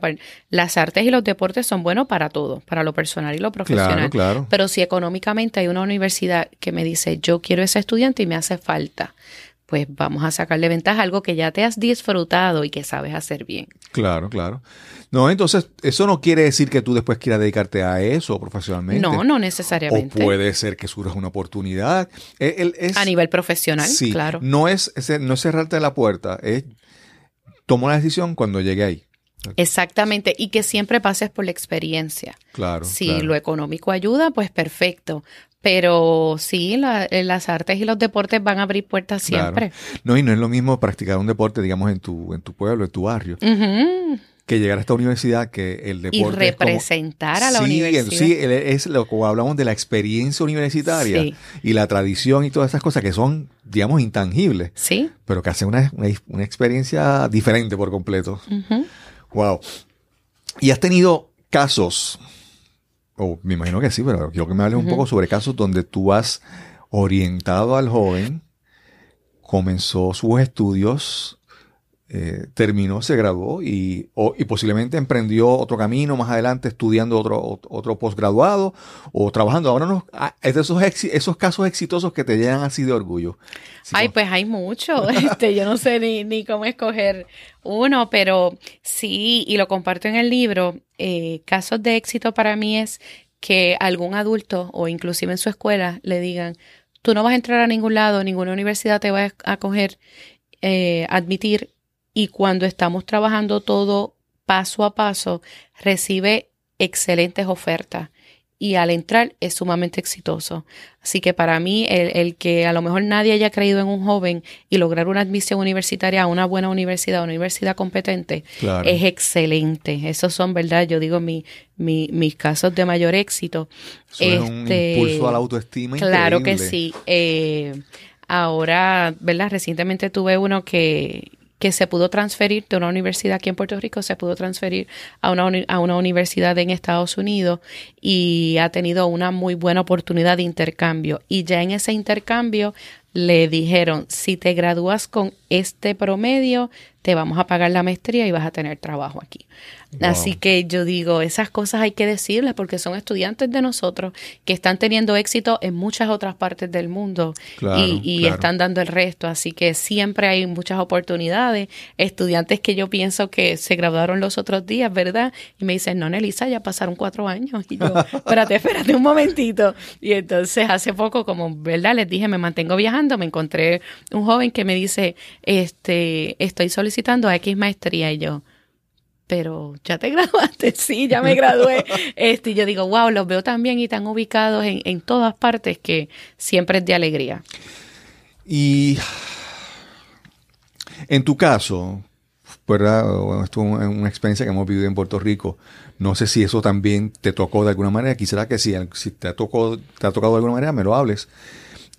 Las artes y los deportes son buenos para todo, para lo personal y lo claro, profesional. claro. Pero si económicamente hay una universidad que me dice, yo quiero ese estudiante y me hace falta, pues vamos a sacarle ventaja a algo que ya te has disfrutado y que sabes hacer bien. Claro, claro. No, entonces, eso no quiere decir que tú después quieras dedicarte a eso profesionalmente. No, no O necesariamente. puede ser que surja una oportunidad. El- el- es- A nivel profesional, sí, claro. No es, es- no es cerrarte la puerta, es tomo la decisión cuando llegue ahí. Exactamente. Y que siempre pases por la experiencia. Claro. Si claro. lo económico ayuda, pues perfecto. Pero sí, la- eh, las artes y los deportes van a abrir puertas Claro. siempre. No, y no es lo mismo practicar un deporte, digamos, en tu, en tu pueblo, en tu barrio, que llegar a esta universidad, que el deporte. Y como- representar a la sí, universidad. Sí, es lo que hablamos de la experiencia universitaria Sí. y la tradición y todas esas cosas que son, digamos, intangibles, Sí. pero que hacen una, una, una experiencia diferente por completo. Wow. Y has tenido casos, o me imagino que sí, pero quiero que me hables un poco sobre casos donde tú has orientado al joven, comenzó sus estudios, eh, terminó, se graduó y, o- y posiblemente emprendió otro camino más adelante estudiando otro, otro posgraduado o trabajando. Ahora no, ah, es de esos, esos casos exitosos que te llenan así de orgullo. Ay, pues hay mucho. [LAUGHS] Este, yo no sé ni, ni cómo escoger uno, pero sí, y lo comparto en el libro. eh, casos de éxito para mí es que algún adulto o inclusive en su escuela le digan, tú no vas a entrar a ningún lado, ninguna universidad te va a acoger, eh, admitir, y cuando estamos trabajando todo paso a paso, recibe excelentes ofertas y al entrar es sumamente exitoso. Así que para mí, el, el que a lo mejor nadie haya creído en un joven y lograr una admisión universitaria a una buena universidad, una universidad competente, Claro. es excelente. Esos son, ¿verdad? Yo digo mi, mi- mis casos de mayor éxito. Eso es un Este, impulso a la autoestima Claro que sí. Eh, ahora, ¿verdad? Recientemente tuve uno que, que se pudo transferir de una universidad aquí en Puerto Rico, se pudo transferir a una, a una universidad en Estados Unidos y ha tenido una muy buena oportunidad de intercambio. Y ya en ese intercambio le dijeron, si te gradúas con este promedio, te vamos a pagar la maestría y vas a tener trabajo aquí. Wow. Así que yo digo, esas cosas hay que decirles porque son estudiantes de nosotros que están teniendo éxito en muchas otras partes del mundo Claro, y, y claro. están dando el resto. Así que siempre hay muchas oportunidades. Estudiantes que yo pienso que se graduaron los otros días, ¿verdad? Y me dicen, no, Nelisa, ya pasaron cuatro años. Y yo, [LAUGHS] espérate, espérate un momentito. Y entonces hace poco, como, ¿verdad? Les dije, me mantengo viajando, me encontré un joven que me dice, este, estoy solicitando a X maestría y yo pero ya te [LAUGHS] graduaste, sí, ya me gradué. Este, y yo digo, wow, los veo tan bien y tan ubicados en, en todas partes que siempre es de alegría. Y en tu caso, ¿verdad? Esto es una experiencia que hemos vivido en Puerto Rico. No sé si eso también te tocó de alguna manera. Quisiera que si, si te, tocado, te ha tocado de alguna manera, me lo hables.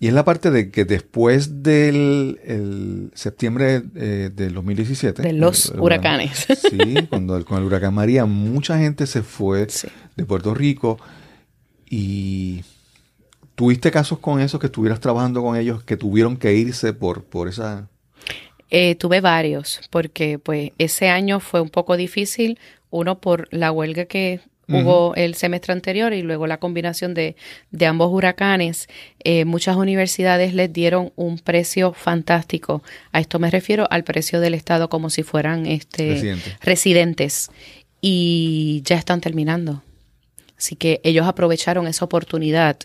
Y es la parte de que después del el septiembre eh, del 2017. De los el- el huracanes. [LAUGHS] Sí, cuando el- con el huracán María, mucha gente se fue Sí. de Puerto Rico y tuviste casos con esos que estuvieras trabajando con ellos que tuvieron que irse por, por esa... Eh, tuve varios, porque pues ese año fue un poco difícil, uno por la huelga que hubo el semestre anterior y luego la combinación de, de ambos huracanes. Eh, muchas universidades les dieron un precio fantástico. A esto me refiero al precio del Estado como si fueran este, Residentes. residentes y ya están terminando. Así que ellos aprovecharon esa oportunidad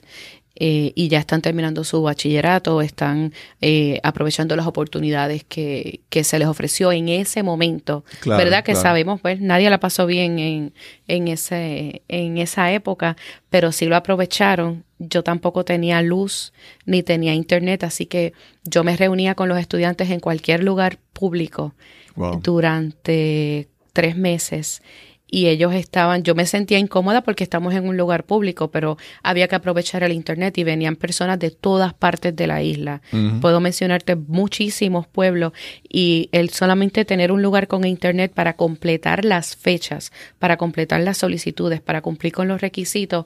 eh, y ya están terminando su bachillerato, están eh, aprovechando las oportunidades que, que se les ofreció en ese momento. Claro, ¿Verdad? Que claro. sabemos, pues nadie la pasó bien en, en, ese, en esa época, pero sí lo aprovecharon. Yo tampoco tenía luz ni tenía internet, así que yo me reunía con los estudiantes en cualquier lugar público Wow. durante tres meses y ellos estaban, yo me sentía incómoda porque estamos en un lugar público, pero había que aprovechar el internet y venían personas de todas partes de la isla. Puedo mencionarte muchísimos pueblos y el solamente tener un lugar con internet para completar las fechas, para completar las solicitudes, para cumplir con los requisitos,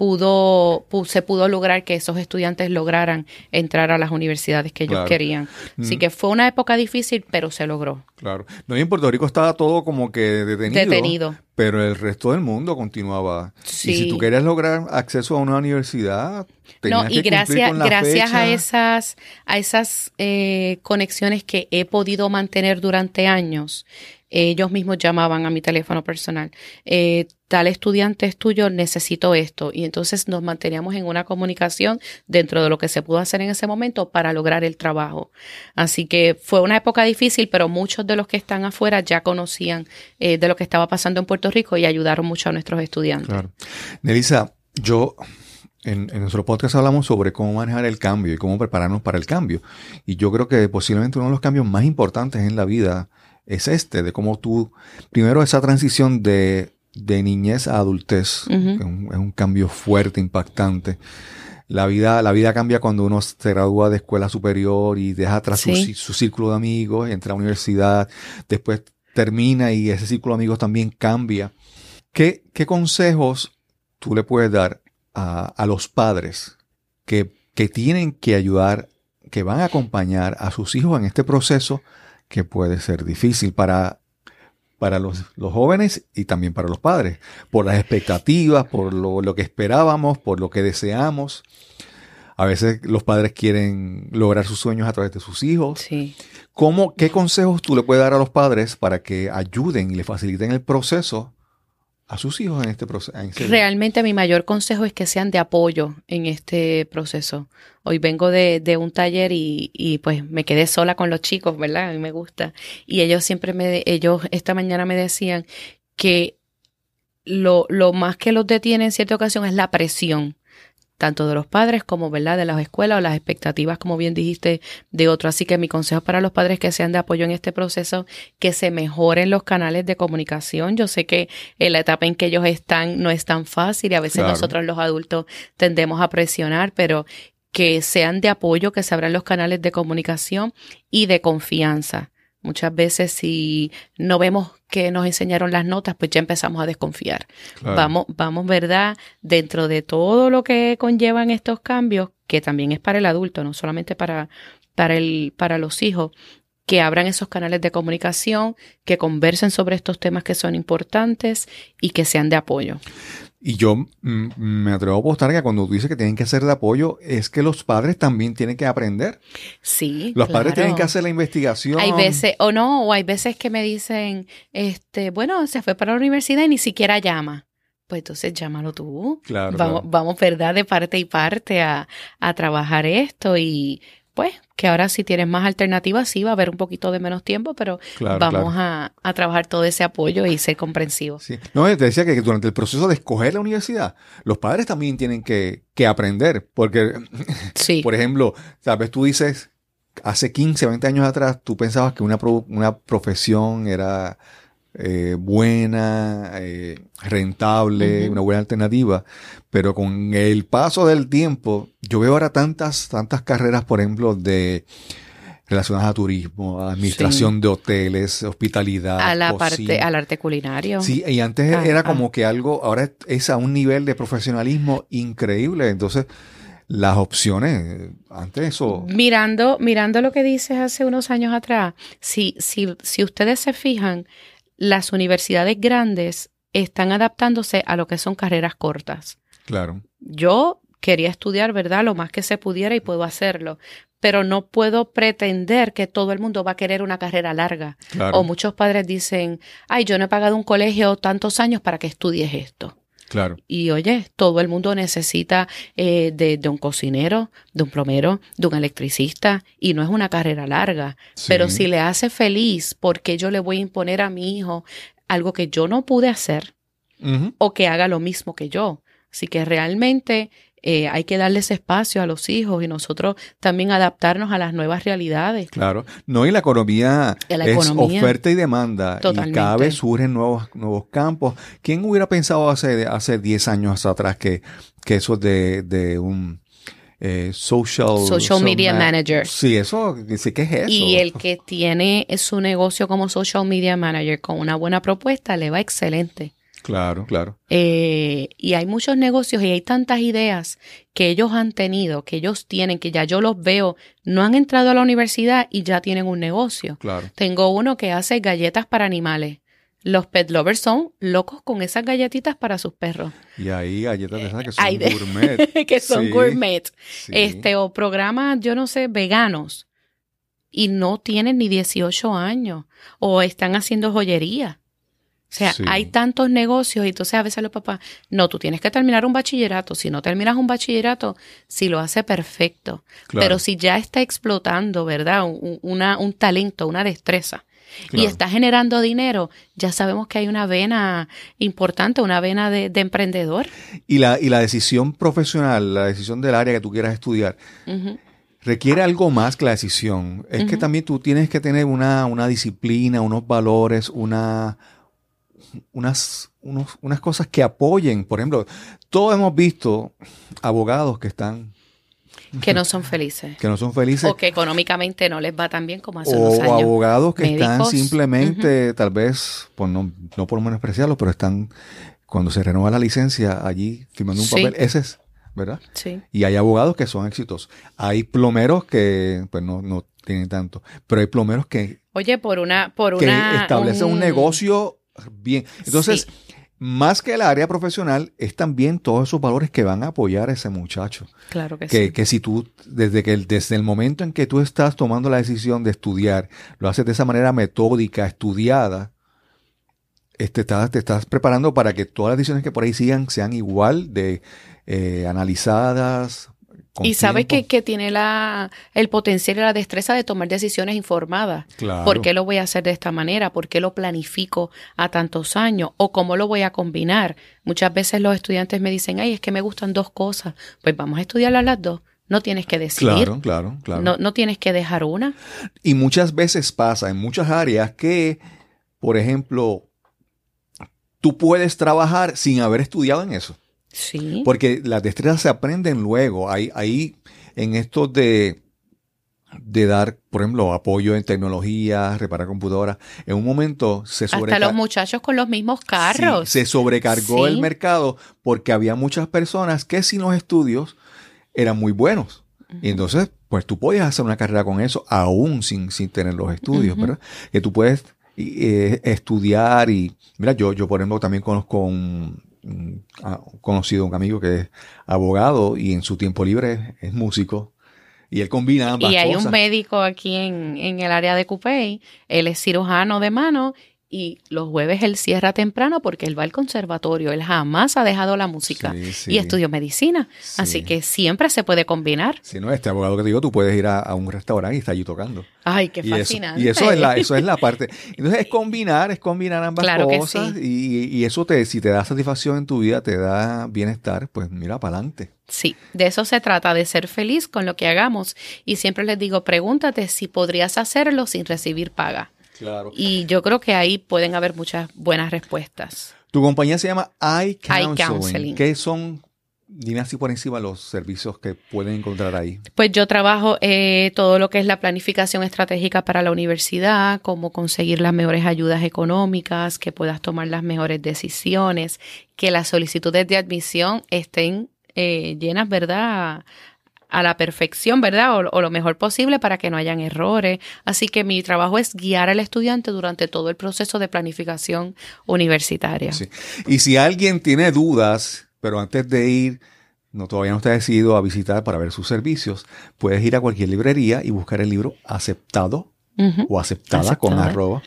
pudo, se pudo lograr que esos estudiantes lograran entrar a las universidades que ellos querían. Así mm. que fue una época difícil, pero se logró. Claro. No, y en Puerto Rico estaba todo como que detenido. Detenido. Pero el resto del mundo continuaba. Sí. Y si tú querías lograr acceso a una universidad, tenías no, y gracias, gracias a esas, a esas eh, conexiones que he podido mantener durante años, ellos mismos llamaban a mi teléfono personal, eh, tal estudiante es tuyo, necesito esto. Y entonces nos manteníamos en una comunicación dentro de lo que se pudo hacer en ese momento para lograr el trabajo. Así que fue una época difícil, pero muchos de los que están afuera ya conocían eh, de lo que estaba pasando en Puerto Rico y ayudaron mucho a nuestros estudiantes. Claro. Nelisa, yo en, en, nuestro podcast hablamos sobre cómo manejar el cambio y cómo prepararnos para el cambio. Y yo creo que posiblemente uno de los cambios más importantes en la vida es este, de cómo tú, primero esa transición de, de niñez a adultez, es, un, cambio fuerte, impactante. La vida, la vida cambia cuando uno se gradúa de escuela superior y deja atrás su, círculo de amigos, entra a la universidad, después termina y ese círculo de amigos también cambia. ¿Qué, qué consejos tú le puedes dar a, a los padres que, que tienen que ayudar, que van a acompañar a sus hijos en este proceso que puede ser difícil para, para los, jóvenes y también para los padres, por las expectativas, por lo, que esperábamos, por lo que deseamos. A veces los padres quieren lograr sus sueños a través de sus hijos. Sí. ¿Cómo, ¿Qué consejos tú le puedes dar a los padres para que ayuden y le faciliten el proceso a sus hijos en este proceso? Realmente mi mayor consejo es que sean de apoyo en este proceso. Hoy vengo de, un taller y, y, pues me quedé sola con los chicos, ¿verdad? A mí me gusta. Y ellos siempre me, ellos esta mañana me decían que lo, lo más que los detiene en cierta ocasión es la presión tanto de los padres como, ¿verdad?, de las escuelas o las expectativas, como bien dijiste, de otros. Así que mi consejo para los padres que sean de apoyo en este proceso, que se mejoren los canales de comunicación. Yo sé que en la etapa en que ellos están no es tan fácil y a veces nosotros los adultos tendemos a presionar, pero que sean de apoyo, que se abran los canales de comunicación y de confianza. Muchas veces si no vemos que nos enseñaron las notas, pues ya empezamos a desconfiar. Vamos, vamos, ¿verdad? Dentro de todo lo que conllevan estos cambios, que también es para el adulto, no solamente para, para, el, para los hijos, que abran esos canales de comunicación, que conversen sobre estos temas que son importantes y que sean de apoyo. Y yo mm, me atrevo a apostar que cuando tú dices que tienen que hacer de apoyo, es que los padres también tienen que aprender. Sí. Los padres tienen que hacer la investigación. Hay veces, o no, o hay veces que me dicen, este, bueno, se fue para la universidad y ni siquiera llama. Pues entonces llámalo tú. Claro. Vamos, vamos ¿verdad? De parte y parte a, a trabajar esto y pues que ahora si tienes más alternativas, sí va a haber un poquito de menos tiempo, pero vamos A, trabajar todo ese apoyo y ser comprensivos. Sí. No, te decía que durante el proceso de escoger la universidad, los padres también tienen que, que aprender, porque, sí. [LAUGHS] por ejemplo, tal vez tú dices, hace 15, 20 años atrás, tú pensabas que una, una profesión era eh, buena, eh, rentable, una buena alternativa, pero con el paso del tiempo, yo veo ahora tantas, tantas carreras, por ejemplo, de relacionadas a turismo, administración de hoteles, hospitalidad, a la parte, al arte culinario. Sí, y antes ah, era ah. como que algo, ahora es a un nivel de profesionalismo increíble, entonces las opciones. Antes eso. Mirando, mirando lo que dices hace unos años atrás, si, si, si ustedes se fijan, las universidades grandes están adaptándose a lo que son carreras cortas. Claro. Yo quería estudiar, ¿verdad? Lo más que se pudiera y puedo hacerlo, pero no puedo pretender que todo el mundo va a querer una carrera larga. O muchos padres dicen, ay, yo no he pagado un colegio tantos años para que estudies esto. Claro. Y oye, todo el mundo necesita eh, de, un cocinero, de un plomero, de un electricista, y no es una carrera larga. Pero si le hace feliz, porque yo le voy a imponer a mi hijo algo que yo no pude hacer o que haga lo mismo que yo? Así que realmente eh, hay que darles espacio a los hijos y nosotros también adaptarnos a las nuevas realidades. Claro, no, y la economía es oferta y demanda y cada vez surgen nuevos, nuevos campos. ¿Quién hubiera pensado hace, hace 10 años atrás que, que eso de, de un eh, social, social media manager. Sí, eso, ¿qué es eso? Y el que tiene su negocio como social media manager con una buena propuesta le va excelente. Claro, claro. Eh, y hay muchos negocios y hay tantas ideas que ellos han tenido, que ellos tienen, que ya yo los veo, no han entrado a la universidad y ya tienen un negocio. Claro. Tengo uno que hace galletas para animales. Los pet lovers son locos con esas galletitas para sus perros. Y hay galletas de esas que son [LAUGHS] gourmet. que son gourmet. Este, o programas, yo no sé, veganos. Y no tienen ni 18 años. O están haciendo joyería. O sea, hay tantos negocios y entonces a veces los papás, no, tú tienes que terminar un bachillerato. Si no terminas un bachillerato, si lo hace perfecto. Pero si ya está explotando, ¿verdad? Un, una, un talento, una destreza. Y está generando dinero, ya sabemos que hay una vena importante, una vena de, emprendedor. Y la, y la decisión profesional, la decisión del área que tú quieras estudiar, requiere algo más que la decisión. Es que también tú tienes que tener una, una disciplina, unos valores, una unas, unas cosas que apoyen. Por ejemplo, todos hemos visto abogados que están... Que no son felices. Que no son felices. O que económicamente no les va tan bien como hace unos años. O abogados que están simplemente, tal vez, pues no, no por menospreciarlo, pero están, cuando se renueva la licencia, allí firmando un papel. Ese es, ¿verdad? Sí. Y hay abogados que son exitosos. Hay plomeros que, pues no, no tienen tanto. Pero hay plomeros que... Oye, por una... Por que una, establecen un negocio bien. Entonces, más que el área profesional, es también todos esos valores que van a apoyar a ese muchacho. Claro que, que sí. Que si tú, desde, que, desde el momento en que tú estás tomando la decisión de estudiar, lo haces de esa manera metódica, estudiada, este, te estás preparando para que todas las decisiones que por ahí sigan sean igual de eh, analizadas, y sabes que, que, tiene la, el potencial y la destreza de tomar decisiones informadas. Claro. ¿Por qué lo voy a hacer de esta manera? ¿Por qué lo planifico a tantos años? ¿O cómo lo voy a combinar? Muchas veces los estudiantes me dicen, ay, es que me gustan dos cosas. Pues vamos a estudiar las dos. No tienes que decidir. Claro, claro, claro. No, no tienes que dejar una. Y muchas veces pasa en muchas áreas que, por ejemplo, tú puedes trabajar sin haber estudiado en eso. Sí. Porque las destrezas se aprenden luego. Ahí, ahí en esto de, de dar, por ejemplo, apoyo en tecnología, reparar computadoras, en un momento se sobrecargó. Hasta los muchachos con los mismos carros. se sobrecargó el mercado porque había muchas personas que sin los estudios eran muy buenos. Y entonces, pues tú podías hacer una carrera con eso aún sin, sin tener los estudios, ¿verdad? Que tú puedes eh, estudiar y, mira, yo, yo por ejemplo también conozco un, conocido un amigo que es abogado y en su tiempo libre es músico. Y él combina ambas Y hay cosas. un médico aquí en, en el área de Cupey, él es cirujano de mano y los jueves él cierra temprano porque él va al conservatorio. Él jamás ha dejado la música Sí, sí. y estudió medicina. Sí. Así que siempre se puede combinar. Si no, este abogado que te digo, tú puedes ir a, a un restaurante y está allí tocando. Ay, qué Y eso, fascinante. y eso es la, [LAUGHS] eso es la parte. Entonces es combinar, es combinar ambas Claro cosas. Y, y eso te, si te da satisfacción en tu vida, te da bienestar, pues mira para adelante. Sí, de eso se trata, de ser feliz con lo que hagamos. Y siempre les digo, pregúntate si podrías hacerlo sin recibir paga. Claro. Y yo creo que ahí pueden haber muchas buenas respuestas. Tu compañía se llama iCounseling. iCounseling. ¿Qué son, dime así por encima, los servicios que pueden encontrar ahí? Pues yo trabajo eh, todo lo que es la planificación estratégica para la universidad, cómo conseguir las mejores ayudas económicas, que puedas tomar las mejores decisiones, que las solicitudes de admisión estén eh, llenas, ¿verdad? A la perfección, ¿verdad? O, o, lo mejor posible para que no hayan errores. Así que mi trabajo es guiar al estudiante durante todo el proceso de planificación universitaria. Sí. Y si alguien tiene dudas, pero antes de ir, no todavía no está decidido a visitar para ver sus servicios, puedes ir a cualquier librería y buscar el libro aceptado Uh -huh. o aceptada, Aceptada. con arroba.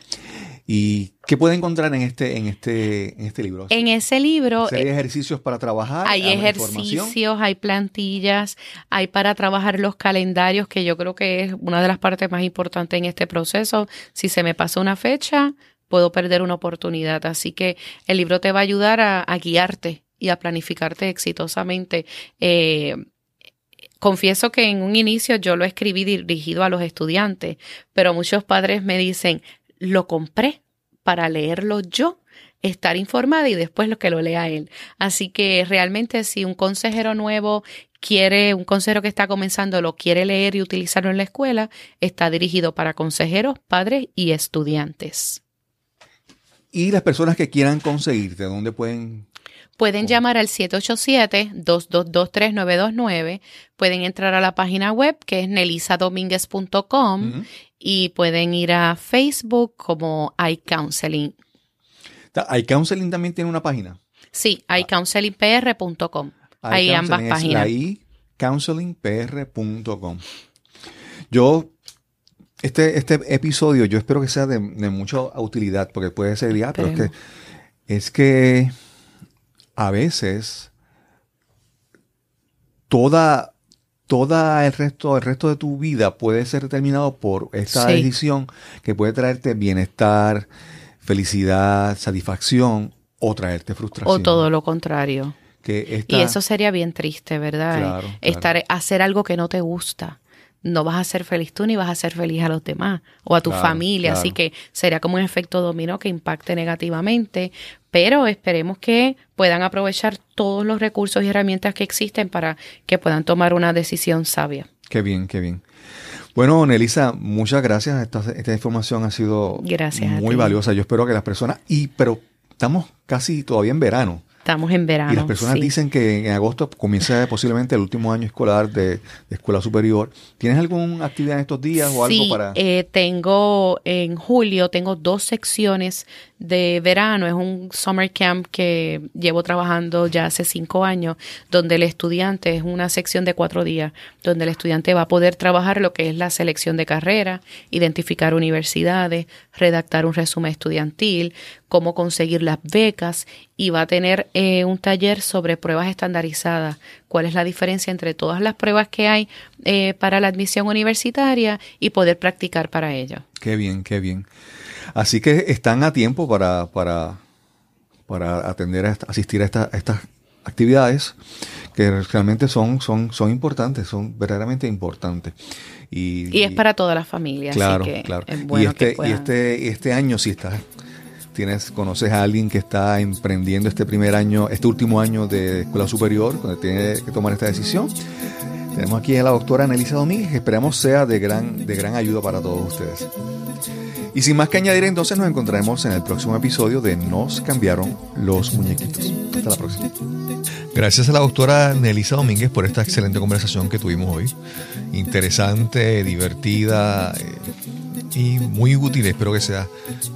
¿Y qué puede encontrar en este, en este, en este libro? En ese libro ¿Hay ejercicios para trabajar? hay ejercicios, hay plantillas, hay para trabajar los calendarios, que yo creo que es una de las partes más importantes en este proceso. Si se me pasa una fecha, puedo perder una oportunidad. Así que el libro te va a ayudar a, a guiarte y a planificarte exitosamente. Eh, confieso que en un inicio yo lo escribí dirigido a los estudiantes, pero muchos padres me dicen, lo compré para leerlo yo estar informada y después lo que lo lea él. Así que realmente si un consejero nuevo quiere, un consejero que está comenzando lo quiere leer y utilizarlo en la escuela, está dirigido para consejeros, padres y estudiantes. Y las personas que quieran conseguirte, ¿dónde pueden Pueden llamar al 787-222-3929. Pueden entrar a la página web que es nelisadomínguez.com y pueden ir a Facebook como iCounseling. iCounseling también tiene una página. Sí, iCounselingPR.com. Hay ambas páginas. iCounselingPR.com. Yo este, este episodio yo espero que sea de, mucha utilidad, porque puede ser ya, pero es que, es que a veces toda, toda el resto, el resto de tu vida puede ser determinado por esta decisión que puede traerte bienestar, felicidad, satisfacción o traerte frustración. O todo lo contrario. Que y eso sería bien triste, ¿verdad? Estar, hacer algo que no te gusta no vas a ser feliz tú ni vas a ser feliz a los demás o a tu familia. Así que sería como un efecto dominó que impacte negativamente. Pero esperemos que puedan aprovechar todos los recursos y herramientas que existen para que puedan tomar una decisión sabia. Qué bien, qué bien. Bueno, Nelisa, muchas gracias. Esta, esta información ha sido muy valiosa. Yo espero que las personas, y pero estamos casi todavía en verano. Estamos en verano. Y las personas dicen que en agosto comienza posiblemente el último año escolar de, escuela superior. ¿Tienes alguna actividad en estos días o algo para...? Eh, tengo en julio, tengo dos secciones de verano. Es un summer camp que llevo trabajando ya hace cinco años, donde el estudiante, es una sección de cuatro días, donde el estudiante va a poder trabajar lo que es la selección de carrera, identificar universidades, redactar un resumen estudiantil, cómo conseguir las becas y va a tener eh, un taller sobre pruebas estandarizadas, cuál es la diferencia entre todas las pruebas que hay eh, para la admisión universitaria y poder practicar para ello. Qué bien, qué bien. Así que están a tiempo para, para, para atender, a asistir a, estas actividades que realmente son, son, son importantes, son verdaderamente importantes. Y, es para toda la familia. Claro, claro. y, este, y este, este año, si estás tienes, conoces a alguien que está emprendiendo este primer año, este último año de escuela superior, donde tiene que tomar esta decisión, tenemos aquí a la doctora Anelisa Domínguez, que esperamos sea de gran, de gran ayuda para todos ustedes. Y sin más que añadir, entonces nos encontraremos en el próximo episodio de Nos cambiaron los muñequitos. Hasta la próxima. Gracias a la doctora Nelisa Domínguez por esta excelente conversación que tuvimos hoy. Interesante, divertida eh, y muy útil. Espero que sea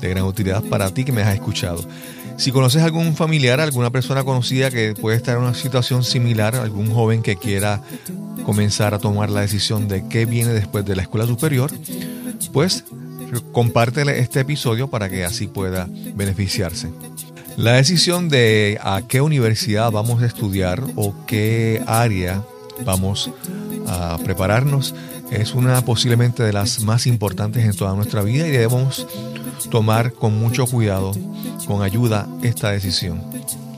de gran utilidad para ti que me has escuchado. Si conoces algún familiar, alguna persona conocida que puede estar en una situación similar, algún joven que quiera comenzar a tomar la decisión de qué viene después de la escuela superior, pues compártele este episodio para que así pueda beneficiarse. La decisión de a qué universidad vamos a estudiar o qué área vamos a prepararnos es una posiblemente de las más importantes en toda nuestra vida y debemos tomar con mucho cuidado, con ayuda, esta decisión.